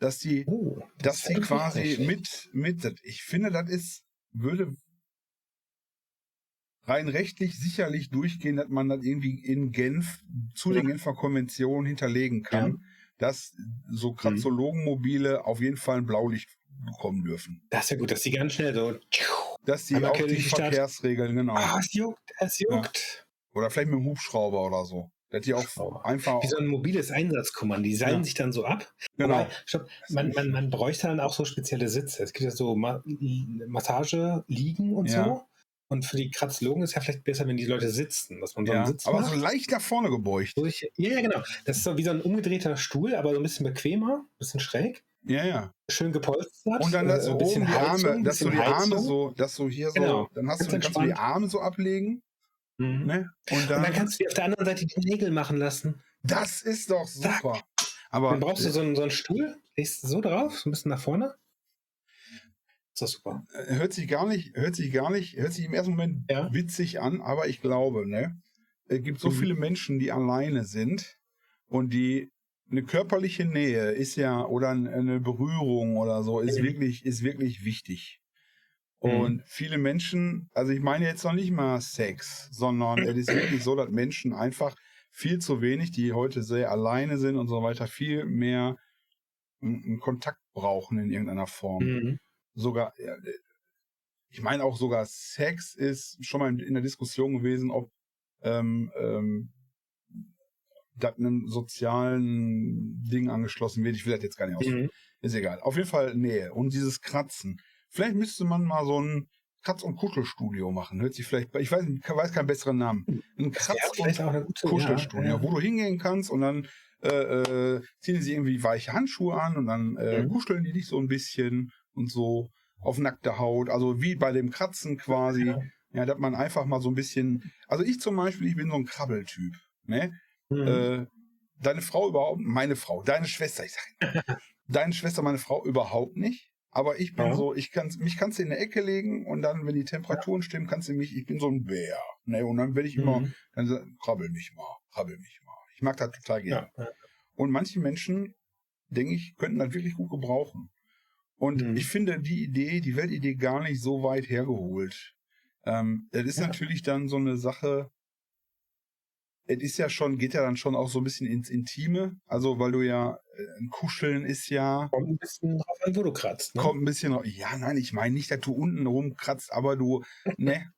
A: Dass die,
B: Oh,
A: dass
B: ist
A: die quasi mit, mit, das- ich finde, das ist, würde rein rechtlich sicherlich durchgehen, dass man das irgendwie in Genf zu den
B: Ja.
A: Genfer Konventionen hinterlegen kann, dass so
B: Mhm.
A: Kratzologenmobile auf jeden Fall ein Blaulicht bekommen dürfen.
B: Das ist ja gut, dass die ganz schnell so.
A: Dass die auch die
B: die.
A: Verkehrsregeln, genau.
B: Ah, es juckt, es juckt.
A: Oder vielleicht mit dem Hubschrauber oder so. Dass die auch einfach.
B: Wie so ein mobiles Einsatzkommando. Die seilen
A: Ja.
B: sich dann so ab.
A: Genau.
B: Wobei, stopp, man, man, man bräuchte dann auch so spezielle Sitze. Es gibt ja so Ma Massage, Liegen und
A: Ja.
B: so. Und für die Kratzlogen ist ja vielleicht besser, wenn die Leute sitzen, dass man so einen
A: Ja,
B: Sitz
A: aber
B: macht.
A: so leicht nach vorne gebeugt.
B: So ich, ja, ja, genau. Das ist so wie so ein umgedrehter Stuhl, aber so ein bisschen bequemer, ein bisschen schräg,
A: Ja, ja.
B: schön gepolstert.
A: Und dann
B: äh,
A: dass so
B: ein
A: oben
B: bisschen
A: die
B: Heizung,
A: Arme, dass du die Arme
B: Heizung.
A: so, dass du hier so,
B: Genau.
A: dann hast du,
B: Ganz
A: dann kannst du die. Arme so ablegen,
B: Mhm.
A: ne? Und
B: Und
A: dann,
B: dann kannst du dir auf der anderen Seite die Nägel machen lassen.
A: das ist doch
B: Zack.
A: super. Aber
B: Dann brauchst du so einen, so einen Stuhl, legst du so drauf, so ein bisschen nach vorne. Ist das super.
A: äh, hört sich gar nicht, hört sich gar nicht, hört sich im ersten Moment
B: Ja.
A: witzig an, aber ich glaube, ne? Es gibt so
B: Mhm.
A: viele Menschen, die alleine sind und die eine körperliche Nähe ist ja oder ein- eine Berührung oder so ist
B: Mhm.
A: wirklich ist wirklich wichtig.
B: Mhm.
A: Und viele Menschen, also ich meine jetzt noch nicht mal Sex, sondern es ist wirklich so, dass Menschen einfach viel zu wenig, die heute sehr alleine sind und so weiter, viel mehr einen einen Kontakt brauchen in irgendeiner Form.
B: Mhm.
A: Sogar, ja, ich meine auch sogar Sex ist schon mal in, der Diskussion gewesen, ob ähm, ähm, das einem sozialen Ding angeschlossen wird. Ich will das jetzt gar nicht aus.
B: Mhm.
A: Ist egal. Auf jeden Fall Nähe. Und dieses Kratzen. Vielleicht müsste man mal so ein Kratz- und Kuschelstudio machen. Hört sich vielleicht, ich weiß, ich weiß keinen besseren Namen. Ein
B: Ja,
A: Kratz- und Kuschelstudio,
B: ja,
A: wo du hingehen kannst und dann äh, äh, ziehen sie irgendwie weiche Handschuhe an und dann äh,
B: Mhm.
A: kuscheln die dich so ein bisschen und so auf nackte Haut. Also wie bei dem Kratzen quasi.
B: Ja.
A: Ja, dass man einfach mal so ein bisschen. Also ich zum Beispiel, ich bin so ein Krabbeltyp. Ne?
B: Mhm.
A: Äh, deine Frau überhaupt, meine Frau, deine Schwester, ich sag immer. deine Schwester, meine Frau überhaupt nicht. Aber ich bin
B: Ja.
A: so, ich kann, mich kannst du in der Ecke legen und dann, wenn die Temperaturen stimmen, kannst du mich, ich bin so ein Bär. Ne? Und dann werde ich immer,
B: Mhm.
A: dann so, krabbel mich mal, krabbel mich mal. Ich mag das total gerne.
B: ja. ja.
A: Und manche Menschen, denke ich, könnten das wirklich gut gebrauchen. Und
B: Mhm.
A: ich finde die Idee, die Weltidee gar nicht so weit hergeholt. Ähm, das ist
B: Ja.
A: natürlich dann so eine Sache, es ist ja schon, geht ja dann schon auch so ein bisschen ins Intime. Also, weil du ja, äh, ein Kuscheln ist ja,
B: Kommt ein bisschen drauf an, wo du kratzt. Ne?
A: kommt ein bisschen, ra- ja, nein, ich meine nicht, dass du unten rumkratzt, aber du, ne,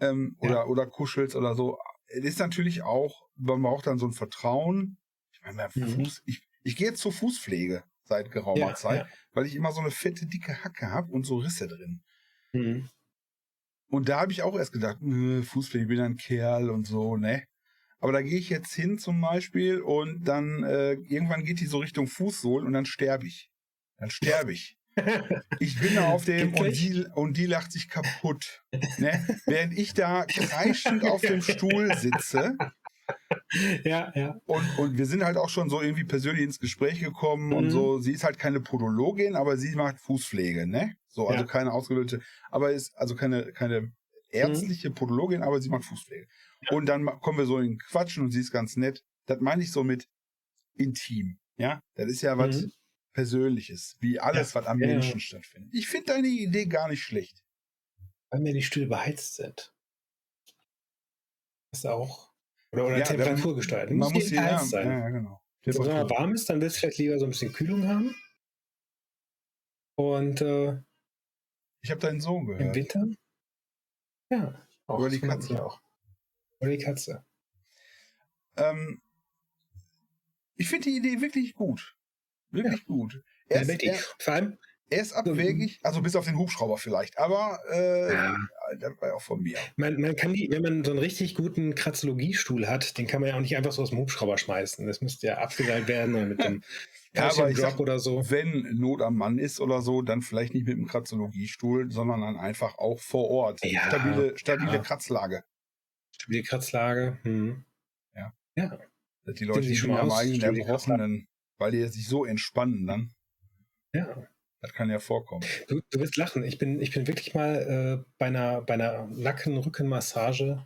A: ähm,
B: Ja.
A: oder, oder kuschelst oder so. Es ist natürlich auch, man braucht dann so ein Vertrauen Mhm. Fuß, ich, ich gehe jetzt zur Fußpflege seit geraumer
B: Ja,
A: Zeit,
B: ja.
A: weil ich immer so eine fette, dicke Hacke habe und so Risse drin.
B: Mhm.
A: Und da habe ich auch erst gedacht, Fußpflege, ich bin ein Kerl und so, ne? Aber da gehe ich jetzt hin zum Beispiel und dann äh, irgendwann geht die so Richtung Fußsohlen und dann sterbe ich. Dann sterbe ich. Ich bin da auf dem und die, und die lacht sich kaputt. Ne? Während ich da kreischend auf dem Stuhl sitze
B: ja, ja.
A: und, und wir sind halt auch schon so irgendwie persönlich ins Gespräch gekommen und
B: Mhm.
A: so. Sie ist halt keine Podologin, aber sie macht Fußpflege, ne? So, also
B: Ja.
A: keine ausgebildete, aber ist also keine, keine ärztliche Podologin, aber sie macht Fußpflege. Und dann kommen wir so in Quatschen und sie ist ganz nett. Das meine ich so mit intim, ja? Das ist ja was
B: Mhm.
A: Persönliches, wie alles, was am
B: Ja, ja.
A: Menschen stattfindet. Ich finde deine Idee gar nicht schlecht.
B: Weil mir die Stühle beheizt sind. Das ist auch. Oder, oder
A: Ja,
B: Temperatur gestaltet.
A: Man muss ja,
B: sein.
A: ja, ja, genau.
B: Wenn es warm ist, dann willst du vielleicht lieber so ein bisschen Kühlung haben. Und äh,
A: Ich habe deinen Sohn
B: im
A: gehört.
B: Winter? Ja. Auch,
A: Oder die Katze.
B: Auch. Oder die Katze.
A: Ähm, ich finde die Idee wirklich gut. Wirklich gut. Er
B: Ja,
A: er,
B: Vor allem,
A: er ist abwegig, also bis auf den Hubschrauber vielleicht, aber äh,
B: ja,
A: das war ja auch von mir.
B: man, man kann die, wenn man so einen richtig guten Kratzologiestuhl hat, den kann man ja auch nicht einfach so aus dem Hubschrauber schmeißen. Das müsste ja abgeseilt werden oder mit dem
A: Ja, aber ich sag,
B: oder so.
A: wenn Not am Mann ist oder so, dann vielleicht nicht mit dem Kratzologiestuhl, sondern dann einfach auch vor Ort.
B: Ja,
A: stabile stabile
B: ja.
A: Kratzlage.
B: Stabile Kratzlage. Hm.
A: Ja.
B: Ja.
A: Dass die Leute
B: Sie
A: nicht
B: schon
A: immer am eigenen Erbrochenen, weil die sich so entspannen dann.
B: Ja.
A: Das kann ja vorkommen.
B: Du, du wirst lachen. Ich bin, ich bin wirklich mal äh, bei einer, bei einer Nacken-Rücken-Massage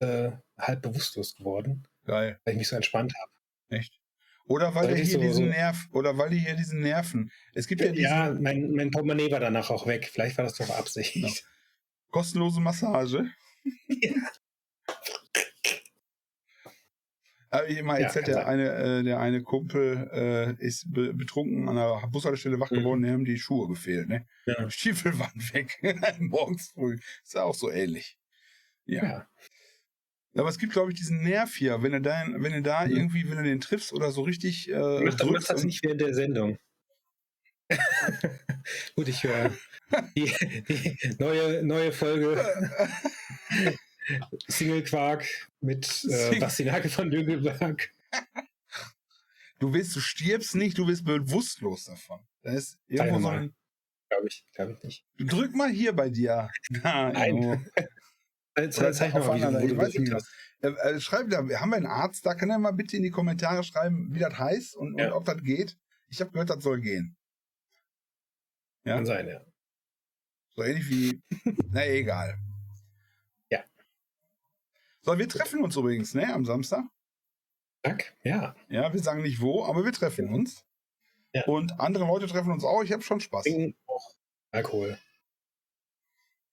B: äh, halb bewusstlos geworden,
A: Geil.
B: weil ich mich so entspannt habe.
A: Echt? Oder weil
B: Weil
A: hier
B: so-
A: diesen Nerv, oder weil die hier diesen Nerven. Es gibt ja diese
B: Ja, mein, mein Portemonnaie war danach auch weg. Vielleicht war das doch Absicht.
A: Ja. kostenlose Massage. Aber ich mal
B: Ja,
A: erzählt,
B: kann
A: der
B: sein.
A: eine, äh, der eine Kumpel äh, ist be betrunken an der Bushaltestelle wach
B: Mhm.
A: geworden, dem haben die Schuhe gefehlt, ne?
B: Ja.
A: Stiefel waren weg. Morgens früh. Ist ja auch so ähnlich. Ja.
B: Ja.
A: Aber es gibt, glaube ich, diesen Nerv hier, wenn du da, wenn du da
B: Mhm.
A: irgendwie, wenn du den triffst oder so richtig äh,
B: Mach, das- mach
A: drückst
B: das nicht während der Sendung. Gut, ich höre die, die neue, neue Folge Single Quark mit äh, von Dögelberg.
A: Du willst, du stirbst nicht, du bist bewusstlos davon. Da ist irgendwo
B: Zeig
A: so ein,
B: Glaube ich, glaube ich nicht.
A: Drück mal hier bei dir. Da,
B: Nein. Zeig,
A: auf
B: wo
A: ich weiß nicht. Äh, äh, schreib da, haben wir einen Arzt da? Kann er mal bitte in die Kommentare schreiben, wie das heißt und,
B: Ja.
A: und ob das geht? Ich habe gehört, das soll gehen. Ja.
B: Kann sein, ja.
A: So ähnlich wie. na egal.
B: Ja.
A: So, wir treffen uns übrigens, ne, am Samstag.
B: Zack, ja.
A: Ja, wir sagen nicht wo, aber wir treffen
B: Ja.
A: uns.
B: Ja.
A: Und andere Leute treffen uns auch. Ich habe schon Spaß.
B: Auch Alkohol.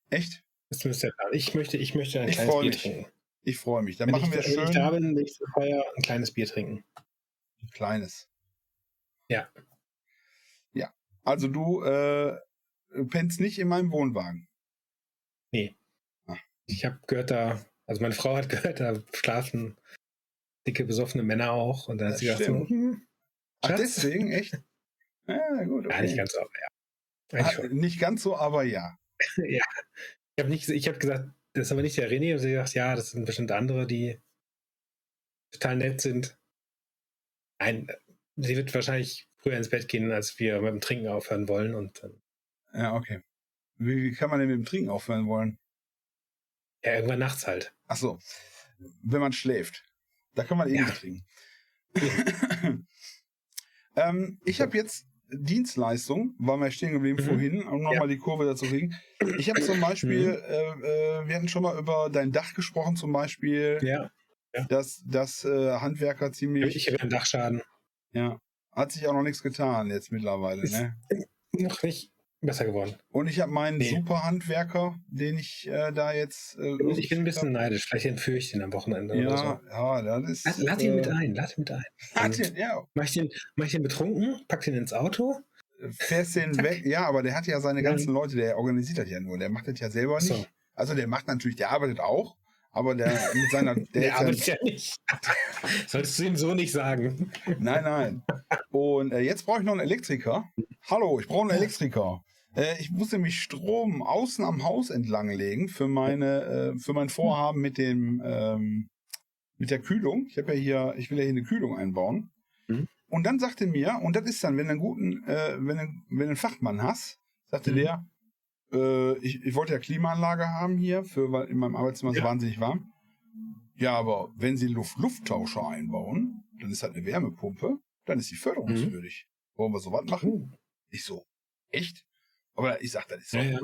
A: Echt?
B: Das müsste Plan. Ich möchte, ich möchte ein
A: Ich
B: kleines Bier
A: mich.
B: trinken.
A: Ich freue mich. Dann
B: Wenn,
A: machen
B: ich,
A: wir
B: wenn ich
A: schön
B: da bin, nächste Feier ein kleines Bier trinken.
A: ein kleines.
B: Ja.
A: Ja. Also du äh, pennst nicht in meinem Wohnwagen.
B: Ich habe gehört, da, also meine Frau hat gehört, da schlafen dicke, besoffene Männer auch. Und dann hat sie gesagt, so, hm,
A: Ach, deswegen, echt? Ja, gut.
B: ja,
A: Okay.
B: nicht ganz so, aber ja. Eigentlich
A: Ah, nicht ganz so, aber ja.
B: ja. Ich habe nicht, ich habe gesagt, das ist aber nicht der René. Und sie hat gesagt, ja, das sind bestimmt andere, die total nett sind. Nein, sie wird wahrscheinlich früher ins Bett gehen, als wir mit dem Trinken aufhören wollen. Und dann,
A: Ja, okay. Wie, wie kann man denn mit dem Trinken aufhören wollen?
B: Ja, irgendwann nachts halt.
A: Ach so. Wenn man schläft. Da kann man eh
B: Ja.
A: nicht trinken. ähm, ich habe jetzt Dienstleistung, war mal stehen geblieben
B: Mhm.
A: vorhin, um nochmal
B: Ja.
A: die Kurve dazu kriegen. Ich habe zum Beispiel,
B: Mhm.
A: äh, äh, wir hatten schon mal über dein Dach gesprochen, zum Beispiel,
B: Ja,
A: dass, dass äh, Handwerker ziemlich,
B: ich habe einen Dachschaden.
A: ja, hat sich auch noch nichts getan jetzt mittlerweile,
B: Ist-
A: ne?
B: Noch nicht besser geworden.
A: Und ich habe meinen
B: Nee.
A: super Handwerker, den ich äh, da jetzt. Äh,
B: Ich bin ein bisschen neidisch. Vielleicht entführe ich den am Wochenende oder so.
A: Ja, ja, das ist.
B: Lad, lad ihn mit ein, lad ihn mit ein.
A: Lad ihn, ja,
B: Mach ich den, mach ich den betrunken, pack den ins Auto.
A: fährst den
B: Zack.
A: weg. Ja, aber der hat ja seine
B: Ja.
A: ganzen Leute, der organisiert das ja nur. Der macht das ja selber nicht.
B: So.
A: Also der macht natürlich, der arbeitet auch, Aber der mit seiner. Der,
B: Der arbeitet ja nicht. Solltest du ihm so nicht sagen.
A: Nein, nein. Und äh, jetzt brauche ich noch einen Elektriker. Hallo, ich brauche einen Elektriker. Äh, ich muss nämlich Strom außen am Haus entlang legen für meine, äh, für mein Vorhaben mit dem, ähm, mit der Kühlung. Ich habe ja hier, ich will ja hier eine Kühlung einbauen.
B: Mhm.
A: Und dann sagte mir, und das ist dann, wenn du einen guten, äh, wenn du, wenn du einen Fachmann hast, sagte
B: Mhm.
A: der, äh, ich, ich wollte ja Klimaanlage haben hier, für, weil in meinem Arbeitszimmer ist
B: Ja.
A: wahnsinnig warm. Ja, aber wenn Sie Luft-Lufttauscher einbauen, dann ist halt eine Wärmepumpe, dann ist die förderungswürdig. Wollen wir sowas machen?
B: Oh.
A: Ich so, echt? Aber ich sag, das ist doch,
B: Ja, ja.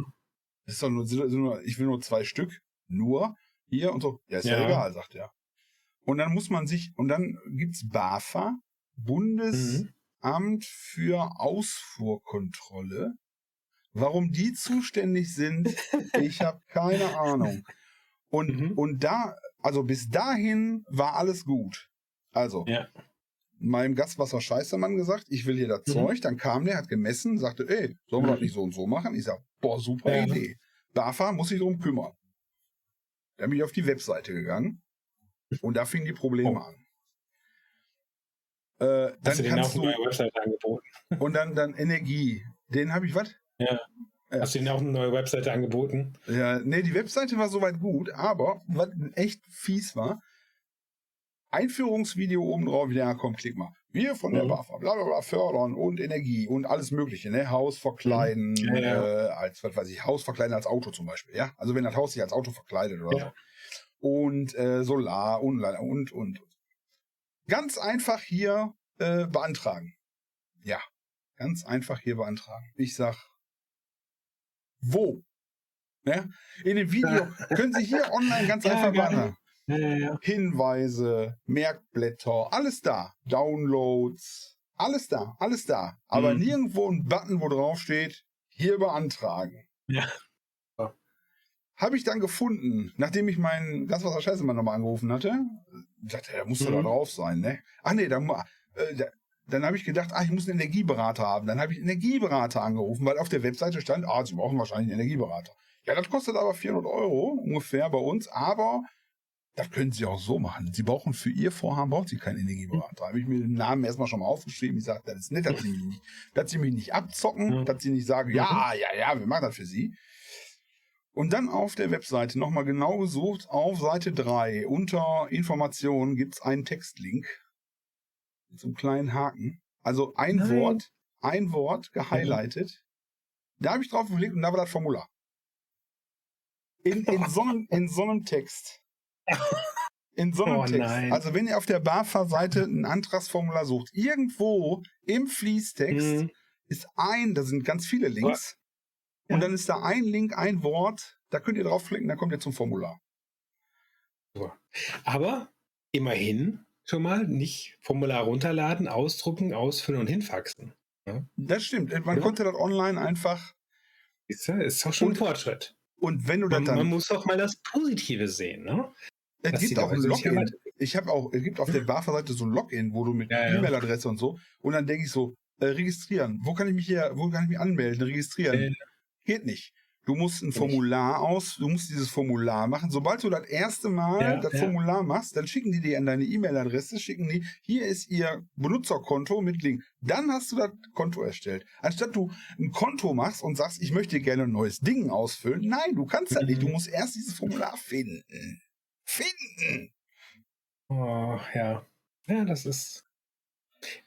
A: das ist doch nur, sind nur, ich will nur zwei Stück, nur hier und so. Ja, ist ja,
B: Ja.
A: egal, sagt er. Und dann muss man sich, und dann gibt's BAFA, Bundesamt
B: Mhm.
A: für Ausfuhrkontrolle. Warum die zuständig sind, ich habe keine Ahnung. Und,
B: Mhm.
A: und da, also bis dahin war alles gut. Also,
B: Ja.
A: meinem Gastwasser Scheißemann gesagt, ich will hier das
B: Mhm.
A: Zeug. Dann kam der, hat gemessen, sagte, ey, sollen wir
B: Mhm.
A: das nicht so und so machen? Ich sag, boah, super
B: Ja.
A: Idee. BAFA muss sich drum kümmern. Dann bin ich auf die Webseite gegangen und da fingen die Probleme
B: Oh.
A: an. Äh, dann kannst du, und dann, dann Energie. Den habe ich was? Ja.
B: Hast du denen auch eine neue Webseite angeboten?
A: Ja, nee, die Webseite war soweit gut, aber was echt fies war, Einführungsvideo oben drauf, wieder ja, komm, klick mal. Wir von der
B: Mhm.
A: BAFA, bla bla bla, fördern und Energie und alles Mögliche, ne? Haus verkleiden,
B: Mhm. Ja, ja.
A: Äh, als, was weiß ich, Haus verkleiden als Auto zum Beispiel, ja? Also wenn das Haus sich als Auto verkleidet oder
B: Ja.
A: so. Und äh, Solar und, und, und. Ganz einfach hier äh, beantragen. Ja, ganz einfach hier beantragen. Ich sag, wo? Ne? In dem Video können Sie hier online ganz
B: Ja,
A: einfach
B: gerne. Ja, ja, ja.
A: Hinweise, Merkblätter, alles da. Downloads, alles da, alles da. Aber
B: Mhm.
A: nirgendwo ein Button, wo drauf steht, hier beantragen.
B: Ja. Ja.
A: Habe ich dann gefunden, nachdem ich meinen Gaswasser Scheißemann nochmal angerufen hatte. Dachte, da muss doch da
B: Mhm.
A: drauf sein, ne? Ach nee, da, äh, da, dann habe ich gedacht, ah, ich muss einen Energieberater haben. Dann habe ich einen Energieberater angerufen, weil auf der Webseite stand, ah, Sie brauchen wahrscheinlich einen Energieberater. Ja, das kostet aber 400 Euro ungefähr bei uns, aber das können Sie auch so machen. Sie brauchen für Ihr Vorhaben, brauchen Sie keinen Energieberater. Da habe ich mir den Namen erstmal schon mal aufgeschrieben. Ich sage, das ist nett, dass Sie mich nicht, dass Sie mich nicht abzocken,
B: Mhm.
A: dass Sie nicht sagen, ja, ja, ja, wir machen das für Sie. Und dann auf der Webseite nochmal genau gesucht, auf Seite 3 unter Informationen gibt es einen Textlink mit so einem kleinen Haken. Also ein
B: Nein.
A: Wort, ein Wort gehighlightet. Da habe ich drauf geklickt und da war das Formular. In, in, so, einem, in so einem Text. In so einem
B: Oh
A: Text.
B: nein.
A: Also wenn ihr auf der BAFA-Seite ein Antragsformular sucht, irgendwo im Fließtext
B: Mhm.
A: ist ein, da sind ganz viele Links.
B: Ja.
A: Und dann ist da ein Link, ein Wort, da könnt ihr draufklicken, dann kommt ihr zum Formular.
B: Aber immerhin schon mal nicht Formular runterladen, ausdrucken, ausfüllen und hinfaxen.
A: Das stimmt. Man
B: Ja.
A: konnte das online einfach.
B: Ist, ja, ist doch schon
A: Und
B: ein Fortschritt.
A: Und wenn du
B: Man,
A: dann.
B: man muss doch mal das Positive sehen, ne?
A: es gibt auch ein Login. Ich habe auch, es gibt auf der BAFA-Seite so ein Login, wo du mit
B: Ja, ja.
A: E-Mail-Adresse und so. Und dann denke ich so, äh, registrieren. Wo kann ich mich hier, wo kann ich mich anmelden? Registrieren.
B: Äh,
A: Geht nicht. Du musst ein. Formular aus, du musst dieses Formular machen. Sobald du das erste Mal
B: Ja,
A: das
B: ja.
A: Formular machst, dann schicken die dir an deine E-Mail-Adresse, schicken die, hier ist ihr Benutzerkonto mit Link. Dann hast du das Konto erstellt. Anstatt du ein Konto machst und sagst, ich möchte gerne ein neues Ding ausfüllen. Nein, du kannst das nicht. Du
B: Mhm.
A: musst erst dieses Formular finden. Finden!
B: Oh, ja. Ja, das ist.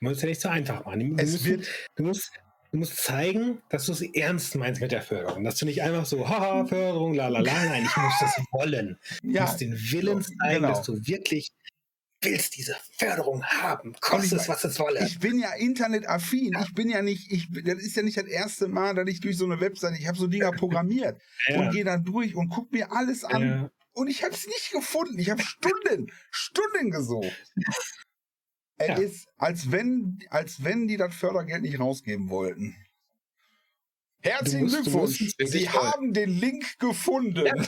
B: Man muss ja nicht so einfach machen. Du,
A: Es
B: musst,
A: wird,
B: du, musst, du musst zeigen, dass du es ernst meinst mit der Förderung. Dass du nicht einfach so, haha, Förderung, la la la. Nein, ich muss das wollen. Du
A: ja,
B: musst den Willen zeigen,
A: genau.
B: dass du wirklich willst diese Förderung haben. Kostet es, was es wolle.
A: Ich bin ja internetaffin. Ich bin ja nicht, ich, das ist ja nicht das erste Mal, dass ich durch so eine Webseite, ich habe so Dinger programmiert und gehe dann durch und guck mir alles an.
B: ja.
A: Und ich habe es nicht gefunden. Ich habe Stunden, Stunden gesucht. Es
B: Ja.
A: ist, als wenn, als wenn die das Fördergeld nicht rausgeben wollten. Herzlichen
B: musst-
A: Glückwunsch.
B: es
A: Sie haben den Link gefunden.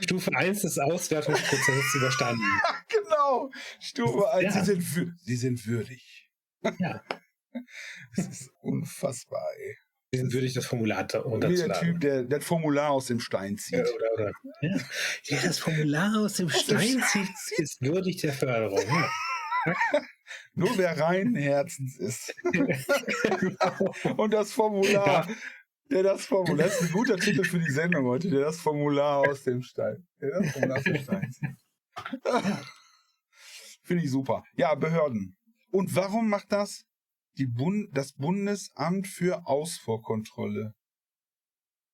B: Stufe 1 des Auswertungsprozesses überstanden.
A: genau. Stufe 1.
B: Ja.
A: Sie, sind, Sie sind würdig.
B: Ja.
A: Das ist unfassbar, ey.
B: Würde ich das Formular
A: Wie der. Typ, der das Formular aus dem Stein zieht.
B: Ja, oder, oder. Ja. Der das Formular aus dem
A: Aus dem
B: Stein
A: Stein
B: zieht, ist würdig der Förderung. Ja.
A: Nur wer rein Herzens ist.
B: Genau.
A: Und das Formular, der das Formular, das ist ein guter Titel für die Sendung heute, der das Formular aus dem Stein. Der das Formular aus dem Stein zieht. Finde ich super. Ja, Behörden. Und warum macht das die Bund das Bundesamt für Ausfuhrkontrolle?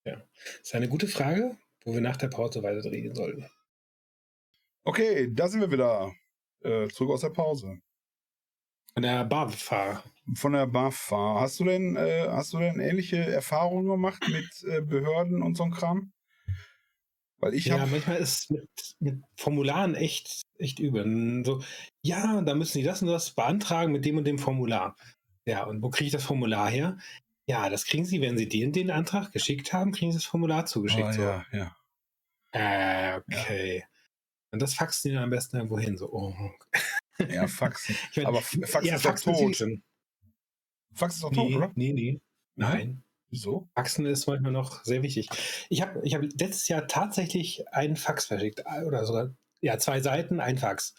B: Das ist eine gute Frage, wo wir nach der Pause weiter reden sollten.
A: Okay, da sind wir wieder. Äh, zurück aus der Pause.
B: Von der BAFA.
A: Von der BAFA. Hast du denn, äh, hast du denn ähnliche Erfahrungen gemacht mit äh, Behörden und so einem Kram? Weil ich
B: Ja, manchmal ist mit, mit Formularen echt, echt übel. So, ja, da müssen die das und das beantragen mit dem und dem Formular. Ja, und wo kriege ich das Formular her? Ja, das kriegen Sie, wenn Sie den, den Antrag geschickt haben, kriegen Sie das Formular zugeschickt.
A: Ah,
B: so.
A: ja, ja.
B: Äh, okay. Und das faxen die dann am besten irgendwo hin. So, oh.
A: Ja, Faxen.
B: Ich mein,
A: Aber F- Fax
B: ja,
A: ist doch
B: Faxen
A: tot. Fax ist doch tot,
B: Nee,
A: oder?
B: nee, nee. Nein.
A: Wieso?
B: Faxen ist manchmal noch sehr wichtig. Ich habe ich hab letztes Jahr tatsächlich einen Fax verschickt. äh, Oder sogar, ja, zwei Seiten, ein Fax.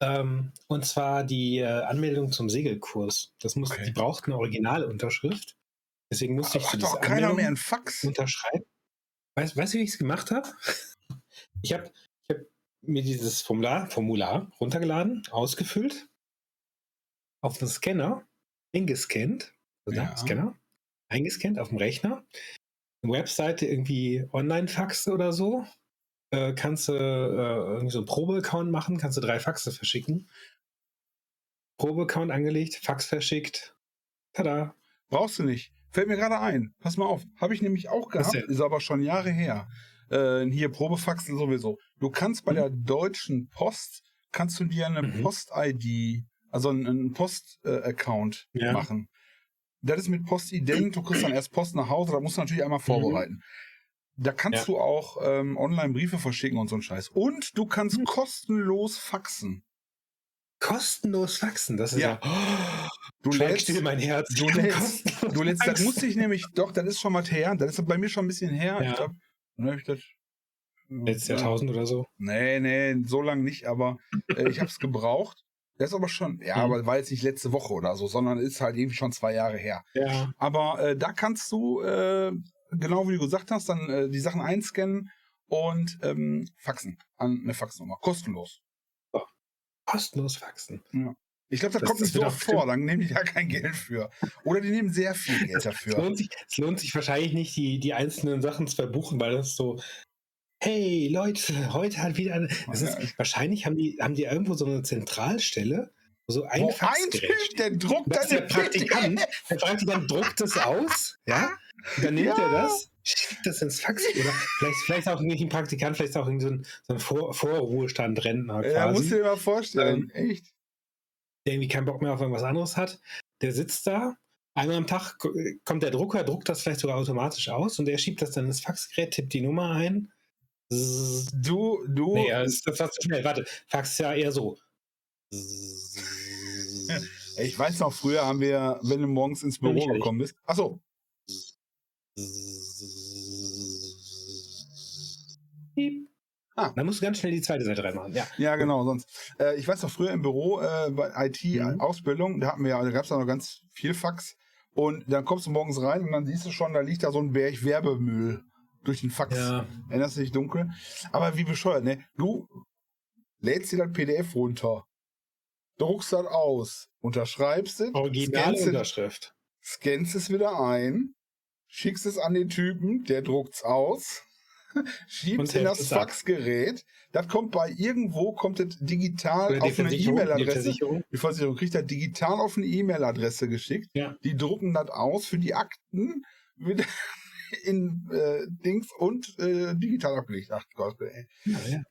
B: Ähm, und zwar die äh, Anmeldung zum Segelkurs. Das muss,
A: Okay.
B: Die braucht eine Originalunterschrift. Deswegen musste ich
A: Aber keiner mehr
B: Anmeldung
A: einen Fax.
B: unterschreiben. Weißt weißt du, wie ich es gemacht habe? Ich habe ich hab mir dieses Formular, Formular runtergeladen, ausgefüllt, auf den Scanner eingescannt, also
A: Ja.
B: Scanner, eingescannt auf dem Rechner, eine Webseite irgendwie Online-Faxe oder so. Äh, kannst du äh, irgendwie so einen Probe-Account machen, kannst du drei Faxe verschicken. Probe-Account angelegt, Fax verschickt. Tada.
A: Brauchst du nicht. Fällt mir gerade ein. Pass mal auf. Habe ich nämlich auch gehabt. Ist aber schon Jahre her. Äh, hier Probefaxen sowieso. Du kannst bei
B: Mhm.
A: der Deutschen Post, kannst du dir eine
B: Mhm.
A: Post-ID, also einen, Post-Account
B: Ja.
A: machen. Das ist mit Postident. Du kriegst dann erst Post nach Hause. Da musst du natürlich einmal vorbereiten. Da kannst
B: Ja.
A: du auch ähm, online Briefe verschicken und so ein Scheiß. Und du kannst
B: Mhm.
A: kostenlos faxen.
B: Kostenlos faxen, das ist
A: Ja.
B: ja.
A: Du
B: Schweig
A: lädst,
B: still mein Herz.
A: du lädst- Du letzt, das musste ich nämlich, doch, das ist schon mal her. Das ist bei mir schon ein bisschen her.
B: Ja.
A: Ich glaub, ne, ich das,
B: Letztes
A: ja.
B: Jahrtausend oder so.
A: Nee, nee, so lange nicht, aber äh, ich habe es gebraucht. Das ist aber schon, ja,
B: Mhm.
A: aber war jetzt nicht letzte Woche oder so, sondern ist halt irgendwie schon zwei Jahre her.
B: Ja.
A: Aber äh, da kannst du, äh, genau wie du gesagt hast, dann äh, die Sachen einscannen und ähm, faxen an eine Faxnummer. Kostenlos.
B: Kostenlos faxen.
A: Ich glaube, das,
B: Das-
A: kommt
B: das
A: nicht so oft vor, dann nehmen die da kein Geld für. Oder die nehmen sehr viel Geld
B: Es
A: dafür.
B: lohnt, sich, es lohnt sich wahrscheinlich nicht, die, die einzelnen Sachen zu verbuchen, weil das so, hey Leute, heute hat wieder eine. Das
A: Ja,
B: ist, wahrscheinlich haben die, haben die irgendwo so eine Zentralstelle, wo so ein
A: Wo ein Typ, der druckt
B: Das ist der Praktikant. Der Praktikant druckt es aus, ja. Dann nimmt
A: Ja.
B: er das, schickt das ins Fax. Oder vielleicht, vielleicht auch nicht ein Praktikant, vielleicht auch so ein, so ein Vor Vorruhestand-Rentner
A: Ja, musst du dir mal vorstellen.
B: Ähm,
A: Echt?
B: der irgendwie keinen Bock mehr auf irgendwas anderes hat. Der sitzt da. Einmal am Tag ko- kommt der Drucker, druckt das vielleicht sogar automatisch aus und der schiebt das dann ins Faxgerät, tippt die Nummer ein.
A: Du, du,
B: Nee, das, das war zu schnell. Warte, Fax ist ja eher so.
A: ich weiß noch, früher haben wir, wenn du morgens ins Büro gekommen bist. Achso,
B: Piep.
A: Ah.
B: Da musst du ganz schnell die zweite Seite reinmachen. Ja.
A: ja genau, sonst. Äh, ich weiß noch, früher im Büro äh, bei
B: Mhm.
A: IT-Ausbildung, da hatten wir ja, da gab es noch ganz viel Fax. Und dann kommst du morgens rein und dann siehst du schon, da liegt da so ein Berg Werbemüll durch den Fax.
B: Ja.
A: Erinnerst du dich dunkel? Aber wie bescheuert, ne? Du lädst dir das PDF runter, druckst das aus, unterschreibst es,
B: Original
A: scannst es,
B: Unterschrift.
A: scannst es wieder ein, schickst es an den Typen, der druckt's aus, schiebst
B: Und
A: in das. Faxgerät. Das kommt bei irgendwo, kommt es digital
B: Oder
A: auf eine
B: Versicherung. Die
A: E-Mail-Adresse.
B: Versicherung.
A: Die Versicherung kriegt das digital auf eine E-Mail-Adresse geschickt.
B: Ja.
A: Die drucken das aus für die Akten mit- in äh, Dings und äh, digital abgelegt. Ach Gott, ey.
B: Ja, ja.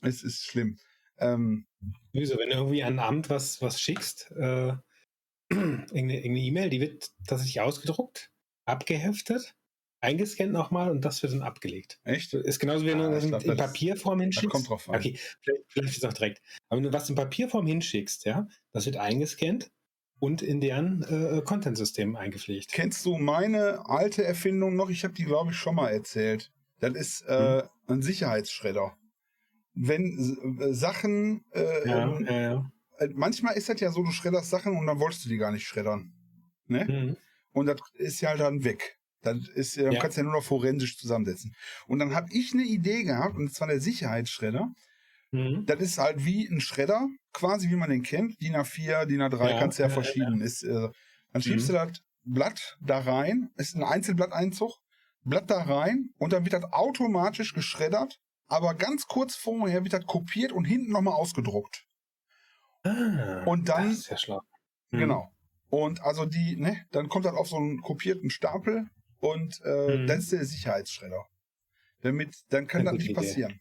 A: Es ist schlimm. Ähm,
B: Wieso, wenn du irgendwie an ein Amt was, was schickst, äh, irgendeine irgendeine E-Mail, die wird tatsächlich ausgedruckt, abgeheftet, eingescannt nochmal und das wird dann abgelegt.
A: echt?
B: Ist genauso wie wenn
A: Ah,
B: du das
A: glaub,
B: in
A: das-
B: Papierform hinschickst.
A: kommt drauf an.
B: Okay, vielleicht, vielleicht ist es auch direkt. Aber wenn du was in Papierform hinschickst, ja, das wird eingescannt, und in deren äh, Content-System eingepflegt.
A: Kennst du meine alte Erfindung noch? Ich habe die, glaube ich, schon mal erzählt. Das ist äh,
B: Hm.
A: ein Sicherheitsschredder. Wenn äh, Sachen, äh,
B: Ja,
A: ähm,
B: ja, ja.
A: äh, manchmal ist das ja so, du schredderst Sachen und dann wolltest du die gar nicht schreddern. Ne?
B: Mhm.
A: Und das ist ja dann weg. Das ist, äh,
B: Ja.
A: kannst ja nur noch forensisch zusammensetzen. Und dann habe ich eine Idee gehabt, und zwar der Sicherheitsschredder.
B: Mhm.
A: Das ist halt wie ein Schredder, quasi wie man den kennt. DIN A4, DIN A3,
B: Ja,
A: kannst du ja,
B: ja, ja,
A: verschieden. Ist, äh, dann schiebst
B: Mhm.
A: du das Blatt da rein, ist ein Einzelblatteinzug, Blatt da rein und dann wird das automatisch geschreddert, aber ganz kurz vorher wird das kopiert und hinten nochmal ausgedruckt.
B: Ah,
A: Und dann-
B: Das ist ja schlau. Mhm.
A: Genau. Und also die, ne, dann kommt das auf so einen kopierten Stapel und äh,
B: Mhm.
A: das ist der Sicherheitsschredder. Damit, dann kann das nicht
B: Idee.
A: passieren.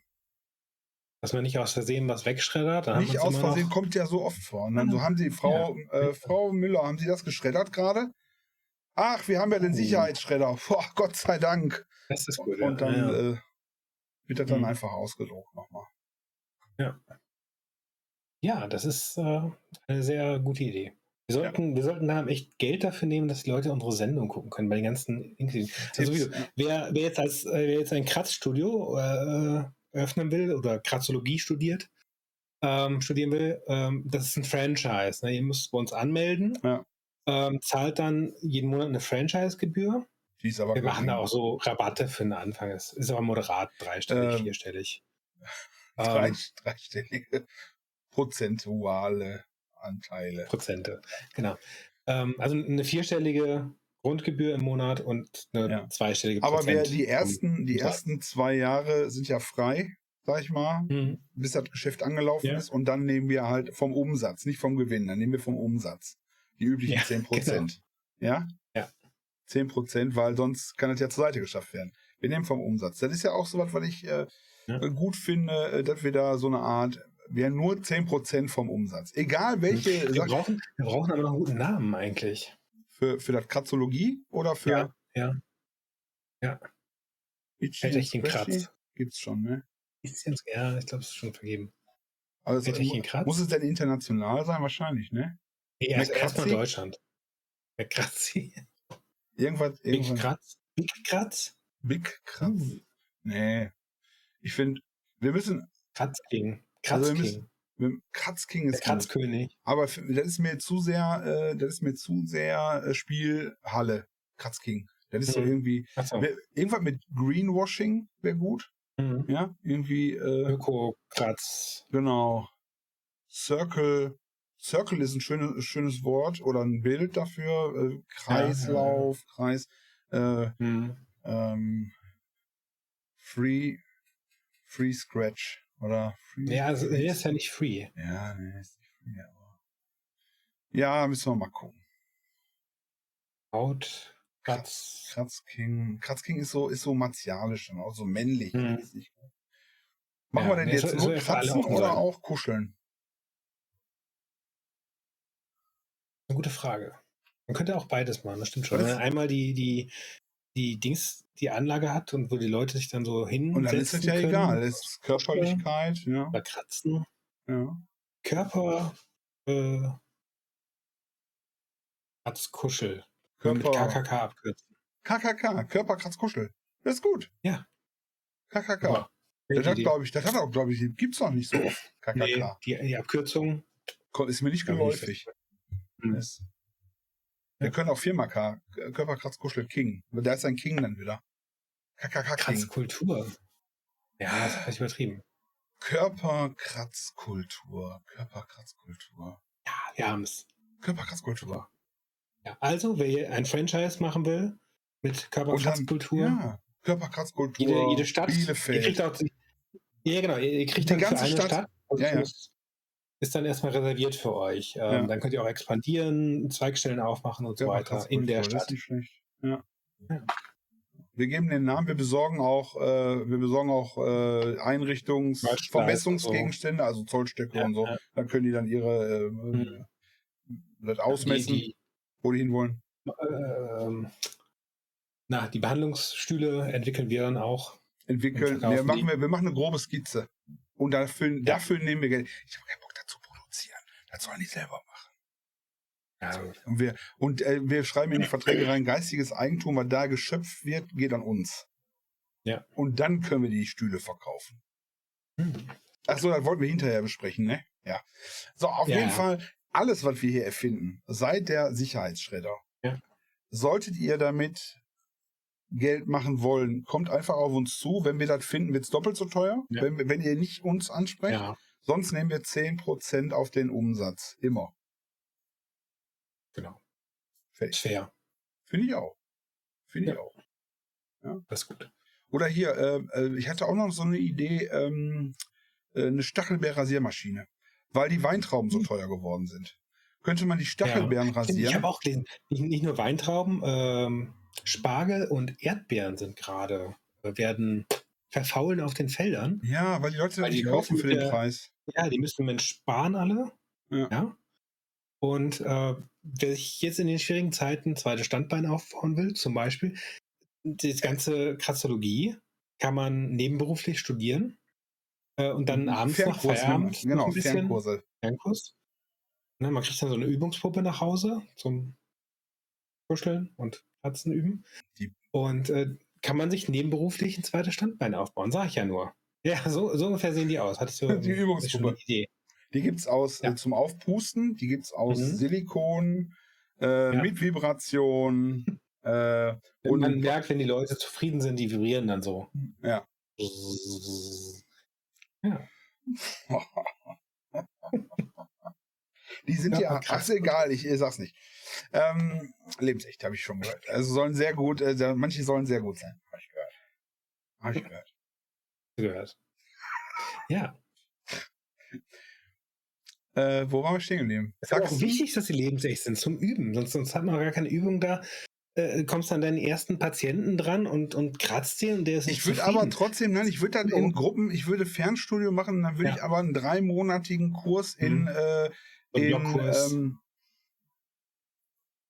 B: Dass man nicht aus Versehen was wegschreddert. dann
A: Nicht aus Versehen
B: Noch,
A: kommt ja so oft vor. Und dann so haben sie, Frau,
B: Ja.
A: äh, Frau Müller, haben Sie das geschreddert gerade? Ach, wir haben ja den
B: Oh.
A: Sicherheitsschredder. Boah, Gott sei Dank.
B: das ist gut.
A: Und
B: ja.
A: dann
B: ja.
A: Äh, wird das dann
B: Mhm.
A: einfach ausgedruckt nochmal.
B: ja, das ist äh, eine sehr gute Idee. Wir sollten, wir sollten da echt Geld dafür nehmen, dass die Leute unsere Sendung gucken können, bei den ganzen. Also wer, wer jetzt als äh, wer jetzt ein Kratzstudio äh, eröffnen will oder Kratzologie studiert, ähm, studieren will, ähm, das ist ein Franchise. Ne? Ihr müsst bei uns anmelden,
A: Ja.
B: ähm, zahlt dann jeden Monat eine Franchise-Gebühr. Wir machen da auch so Rabatte für den Anfang. Es ist aber moderat, dreistellig,
A: Ähm,
B: vierstellig.
A: drei,
B: Ähm,
A: dreistellige prozentuale Anteile.
B: Prozente, genau. Ähm, also eine vierstellige Grundgebühr im Monat und eine
A: Ja.
B: zweistellige
A: Aber wer
B: Prozent.
A: die ersten, die ersten zwei Jahre sind ja frei, sag ich mal,
B: Mhm.
A: bis das Geschäft angelaufen
B: Ja.
A: ist. Und dann nehmen wir halt vom Umsatz, nicht vom Gewinn, dann nehmen wir vom Umsatz. Die üblichen
B: Ja,
A: 10 Prozent. Ja?
B: Ja.
A: 10 Prozent, weil sonst kann das ja zur Seite geschafft werden. Wir nehmen vom Umsatz. Das ist ja auch so was, was ich äh,
B: Ja.
A: gut finde, äh, dass wir da so eine Art, wir haben nur 10 Prozent vom Umsatz. Egal welche
B: Wir brauchen, wir brauchen aber noch einen guten Namen eigentlich.
A: für, für das Kratzologie oder für
B: Ja, ja.
A: Itchy
B: Hätte ich den? Kratz.
A: Gibt's schon, ne?
B: Ja, ich glaube, es ist schon vergeben.
A: Also,
B: Hätte ich Kratz?
A: muss es denn international sein? Wahrscheinlich, ne?
B: Erst
A: McCratzy?
B: erstmal Deutschland. McCratzy.
A: Irgendwas,
B: Big
A: irgendwas.
B: Kratz. Big Kratz.
A: Big Kratz. Nee. Ich finde, wir müssen,
B: Kratzking.
A: Also
B: Kratzking.
A: wir- Kratz King
B: Der
A: ist gut.
B: Kratzkönig.
A: Aber das ist mir zu sehr, äh, das ist mir zu sehr äh, Spielhalle. Kratz King. Das ist so
B: Mhm.
A: irgendwie,
B: Achso.
A: wär- irgendwas mit Greenwashing wäre gut.
B: Mhm.
A: Ja, irgendwie, äh,
B: Öko-Kratz.
A: genau. Circle. Circle ist ein schönes, schönes Wort oder ein Bild dafür. Äh, Kreislauf, Kreis. Äh,
B: Mhm.
A: ähm, Free, Free Scratch oder Free.
B: Ja, also, der ist ja nicht free.
A: Ja, nee, ist nicht free, aber. Ja, müssen wir mal gucken.
B: Haut, Kratz.
A: Kratz King. Kratz King ist so, ist so martialisch und auch so männlich. Nicht gut. Machen
B: Ja,
A: wir denn
B: nee,
A: jetzt
B: soll-
A: nur
B: alle
A: kratzen
B: offen
A: oder auch kuscheln?
B: Eine gute Frage. Man könnte auch beides machen, das stimmt schon.
A: Was?
B: Man einmal die, die, die Dings, die Anlage hat und wo die Leute sich dann so hinsetzen
A: Und dann ist es ja
B: können,
A: egal. Das ist Körperlichkeit, ja.
B: Oder kratzen.
A: ja.
B: Körper, äh, Kratzkuschel. Wir Mit
A: Körper.
B: KKK abkürzen.
A: KKK, Körperkratzkuschel. Das ist gut.
B: Ja.
A: KKK.
B: Super.
A: Das hat, glaube ich, das hat auch, glaube ich, gibt's noch nicht so oft. KKK.
B: nee, die, die Abkürzung.
A: Ist mir nicht
B: Ja,
A: geläufig.
B: Mhm.
A: Ist- Wir können auch Firma K, Körperkratzkuschel King. Da ist ein King dann wieder. KKK King.
B: Kratzkultur. Ja, das ist übertrieben.
A: Körperkratzkultur. Körperkratzkultur.
B: Ja, wir haben es.
A: Körperkratzkultur.
B: Ja, also, wer hier ein Franchise machen will mit Körperkratzkultur,
A: Ja. Körperkratzkultur.
B: jede, jede Stadt, ihr
A: Bielefeld.
B: kriegt auch, ja genau, ihr, ihr kriegt
A: Die
B: dann
A: ganze
B: eine
A: Stadt.
B: Stadt, und
A: Ja, ja.
B: das ist dann erstmal reserviert für euch. Ähm,
A: Ja.
B: Dann könnt ihr auch expandieren, Zweigstellen aufmachen und so weiter in der Stadt.
A: Ja.
B: Ja.
A: Wir geben den Namen, wir besorgen auch, äh, wir besorgen auch äh, Einrichtungs-,
B: Merchandise
A: Vermessungsgegenstände, also Zollstöcke
B: Ja,
A: und so.
B: ja.
A: Dann können die dann ihre äh,
B: Mhm.
A: das ausmessen,
B: Die,
A: wo die hinwollen.
B: die, ähm, na, die Behandlungsstühle entwickeln wir dann auch.
A: Entwickeln. Wir machen,
B: die.
A: wir, wir machen eine grobe Skizze. Und dafür, dafür nehmen wir Geld. Ich habe keinen. Das sollen die selber machen.
B: Ja, gut.
A: Und wir, und äh, wir schreiben in die Verträge rein, geistiges Eigentum, was da geschöpft wird, geht an uns.
B: Ja.
A: Und dann können wir die Stühle verkaufen.
B: Hm.
A: Achso, das wollten wir hinterher besprechen, ne? Ja. So, auf
B: Ja,
A: jeden. Fall, alles, was wir hier erfinden, seit der Sicherheitsschredder,
B: Ja.
A: solltet ihr damit Geld machen wollen, kommt einfach auf uns zu. Wenn wir das finden, wird es doppelt so teuer,
B: Ja.
A: wenn, wenn ihr nicht uns ansprecht.
B: Ja,
A: Sonst nehmen wir 10% auf den Umsatz. Immer.
B: genau.
A: Fertig.
B: Fair.
A: Finde ich auch. Finde ich
B: Ja.
A: auch.
B: Das ist gut.
A: Oder hier, äh, äh, ich hatte auch noch so eine Idee, ähm, äh, eine Stachelbeer-Rasiermaschine, weil die Weintrauben so
B: Hm.
A: teuer geworden sind. Könnte man die Stachelbeeren
B: Ich
A: rasieren?
B: habe auch gelesen, nicht, nicht nur Weintrauben, ähm, Spargel und Erdbeeren sind gerade, äh, werden verfaulen auf den Feldern.
A: ja, weil die Leute
B: Weil die
A: nicht kaufen für den
B: der-
A: Preis.
B: Ja, die müssen wir sparen alle.
A: Ja.
B: Und äh, wer sich jetzt in den schwierigen Zeiten ein zweites Standbein aufbauen will, zum Beispiel, das ganze Kratzologie kann man nebenberuflich studieren äh, und dann abends nach
A: Fernkurs,
B: Feierabend noch
A: genau,
B: ein bisschen
A: Fernkurse.
B: Fernkurs. Ne, man kriegt dann so eine Übungspuppe nach Hause zum Kuscheln und Kratzen üben.
A: Die-
B: Und äh, kann man sich nebenberuflich ein zweites Standbein aufbauen, sag ich ja nur. Ja, so, so ungefähr sehen die aus. Hattest du
A: Die
B: eine Idee?
A: Die gibt's aus
B: Ja.
A: äh, zum Aufpusten, die gibt's aus
B: Mhm.
A: Silikon, äh,
B: Ja.
A: mit Vibration. äh, und
B: man merkt, wenn die Leute zufrieden sind, die vibrieren dann so.
A: ja.
B: Ja.
A: Die sind
B: Ja,
A: ja,
B: krass.
A: egal, ich, ich sag's nicht. Ähm, lebensecht, habe ich schon gehört. Also sollen sehr gut, äh, manche sollen sehr gut sein, habe ich gehört. Habe ich gehört.
B: gehört. Ja.
A: Äh, wo waren wir stehen geblieben?
B: Es ist auch
A: du?
B: wichtig, dass sie lebensecht sind zum Üben. Sonst, sonst hat man gar keine Übung da. Äh, kommst an deinen ersten Patienten dran und, und kratzt dir und der ist nicht
A: Ich würde aber trotzdem, nein, ich würde dann in
B: Oh.
A: Gruppen, ich würde Fernstudio machen, dann würde
B: Ja.
A: ich aber einen dreimonatigen Kurs in,
B: Mhm.
A: äh, in, ähm,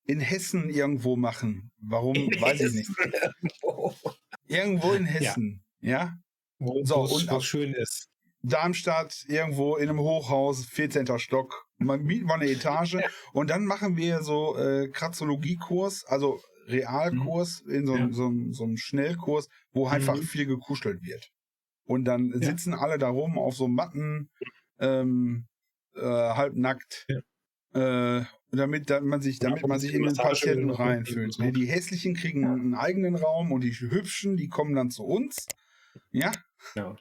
A: in Hessen irgendwo machen. Warum, weiß ich nicht.
B: Wo,
A: Irgendwo in Hessen, ja?
B: wo,
A: So,
B: wo es-
A: und
B: es schön ist.
A: Darmstadt, irgendwo in einem Hochhaus, 14. Stock. Man mieten wir eine Etage und dann machen wir so äh, Kratzologiekurs, also Realkurs, in so, einem-
B: Ja.
A: so, so einem Schnellkurs, wo einfach
B: Mhm.
A: viel gekuschelt wird. Und dann
B: Ja.
A: sitzen alle da rum auf so Matten, ähm, äh, halb nackt. Äh, damit da man sich, damit
B: Ja,
A: man sich in den Patienten reinfühlt. Nee, Die hässlichen kriegen einen eigenen Raum und die hübschen, die kommen dann zu uns. Ja.
B: Ja.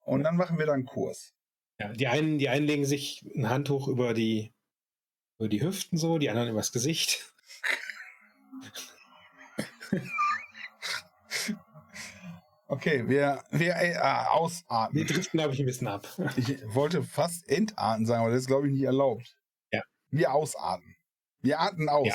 A: Und dann machen wir dann einen Kurs.
B: Ja, die einen, die einen legen sich ein Handtuch über die, über die Hüften so, die anderen übers Gesicht.
A: Okay, wir, wir äh,
B: Wir
A: ausatmen.
B: driften, glaube ich, ein bisschen ab.
A: Ich wollte fast entatmen sagen, aber das ist, glaube ich, nicht erlaubt.
B: Ja.
A: Wir ausatmen. Wir atmen aus.
B: Ja.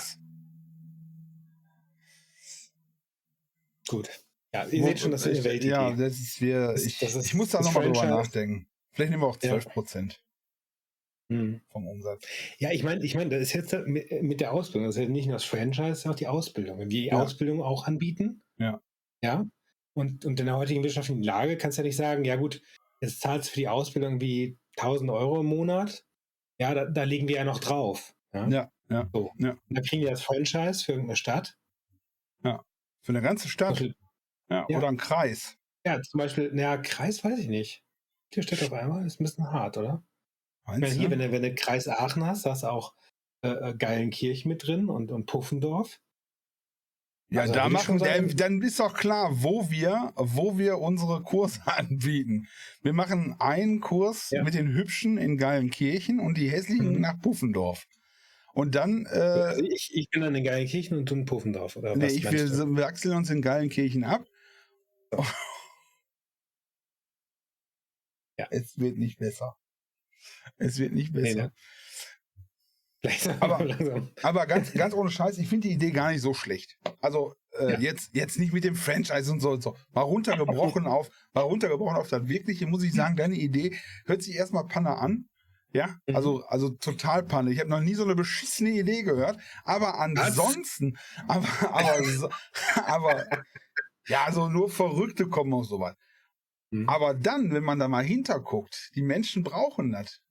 B: Gut. Ja, ihr
A: Wo-
B: seht schon, das ist eine
A: ich-
B: Weltidee.
A: Ja, das ist, wir,
B: Das-
A: ich,
B: das ist-
A: ich muss da nochmal drüber nachdenken. Vielleicht nehmen wir auch
B: Ja.
A: 12 Prozent
B: Hm.
A: vom Umsatz.
B: Ja, ich meine, ich meine, das ist jetzt mit, der Ausbildung, das ist ja nicht nur das Franchise, ist auch die Ausbildung. Wenn wir die
A: Ja.
B: Ausbildung auch anbieten,
A: Ja.
B: ja, und, und in der heutigen wirtschaftlichen Lage kannst du ja nicht sagen, ja gut, jetzt zahlst du für die Ausbildung wie 1000 Euro im Monat, ja, da, da legen wir ja noch drauf. Ja?
A: Ja, ja.
B: So.
A: Ja.
B: Und dann kriegen wir das Franchise für irgendeine Stadt.
A: Für eine ganze Stadt.
B: Beispiel,
A: Ja,
B: Ja.
A: Oder einen Kreis.
B: ja, zum Beispiel, naja, Kreis weiß ich nicht. Hier steht auf einmal, ist ein bisschen hart, oder? Ich meine,
A: Meinst
B: hier, wenn du, wenn du Kreis Aachen hast, da hast du auch äh, äh, Geilenkirchen mit drin und, und Puffendorf.
A: Ja,
B: Also,
A: da machen
B: sagen-
A: dann ist doch klar, wo wir, wo wir unsere Kurse anbieten. Wir machen einen Kurs
B: Ja.
A: mit den Hübschen in Geilenkirchen und die hässlichen
B: Mhm.
A: nach Puffendorf. Und dann, äh,
B: Also ich, ich bin dann in Geilenkirchen und du in Puffendorf, oder
A: nee,
B: was
A: ich, wir
B: du?
A: wechseln uns in Geilenkirchen ab.
B: Ja.
A: Es wird nicht besser. Es wird nicht
B: Nee,
A: besser.
B: ne? Langsam,
A: Aber-
B: langsam.
A: Aber ganz, ganz ohne Scheiß, ich finde die Idee gar nicht so schlecht. Also äh,
B: Ja.
A: jetzt, jetzt nicht mit dem Franchise und so und so. Mal runtergebrochen auf, mal runtergebrochen auf das Wirkliche, muss ich sagen, deine Idee hört sich erstmal Panne an. Ja,
B: Mhm.
A: also, also total Panne. Ich habe noch nie so eine beschissene Idee gehört. Aber ansonsten, aber, aber, so, aber, ja, also nur Verrückte kommen auf sowas.
B: Mhm.
A: Aber dann, wenn man da mal hinterguckt, die Menschen brauchen das.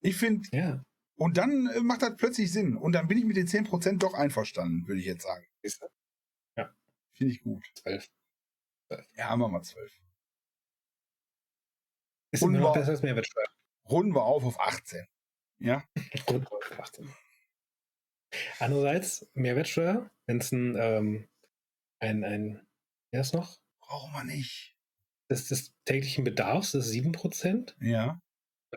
A: Ich finde,
B: Ja.
A: Und dann äh, macht das plötzlich Sinn. Und dann bin ich mit den 10% doch einverstanden, würde ich jetzt sagen.
B: Siehst du?
A: Finde ich gut.
B: 12.
A: Ja, haben wir mal 12.
B: Ist
A: Und
B: immer noch besser als Mehrwertsteuer.
A: Runden wir auf auf 18. Ja?
B: Gut, 18. Andererseits, Mehrwertsteuer, wenn es ein, ähm, ein, ein, wer ist noch?
A: Brauchen wir nicht.
B: Das des täglichen Bedarfs ist 7%.
A: Ja.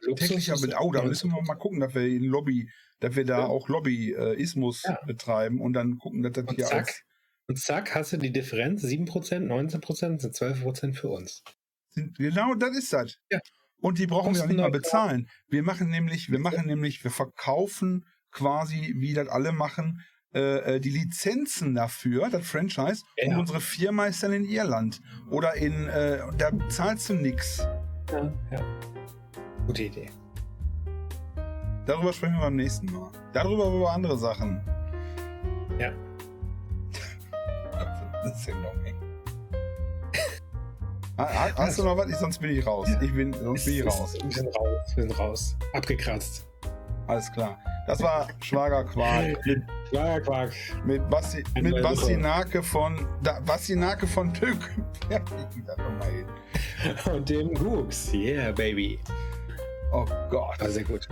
B: Luxus ist
A: mit, oh, da müssen wir
B: 19%.
A: mal gucken, dass wir in Lobby, dass wir da
B: Ja.
A: auch Lobbyismus
B: Ja.
A: betreiben und dann gucken, dass das
B: Und
A: hier
B: zack. Und zack, hast du die Differenz, 7%, 19% sind 12% für uns.
A: genau, das ist das.
B: Ja.
A: Und die brauchen wir auch nicht mal bezahlen. Wir machen nämlich, wir machen nämlich, wir verkaufen quasi, wie das alle machen, äh, äh, die Lizenzen dafür, das Franchise, und
B: Ja.
A: unsere Firma ist dann in Irland. Oder in, äh, da zahlst du nix.
B: Ja, ja. Gute Idee.
A: Darüber sprechen wir beim nächsten Mal. Darüber über andere Sachen.
B: Ja.
A: Das ist ja noch eng. Ha- ha- Hast du noch was? Ich- Sonst bin ich raus. Ich bin, sonst bin ich raus.
B: Wir sind raus. Wir sind raus. Abgekratzt.
A: Alles klar. Das war Schwagerquark mit,
B: Quark.
A: mit, Basti,
B: Ein
A: mit Basti. Nake von da, Basti Nake von Tück. Ja, ich da noch mal hin.
B: Und dem Gooks. Yeah, baby.
A: Oh Gott.
B: War sehr gut.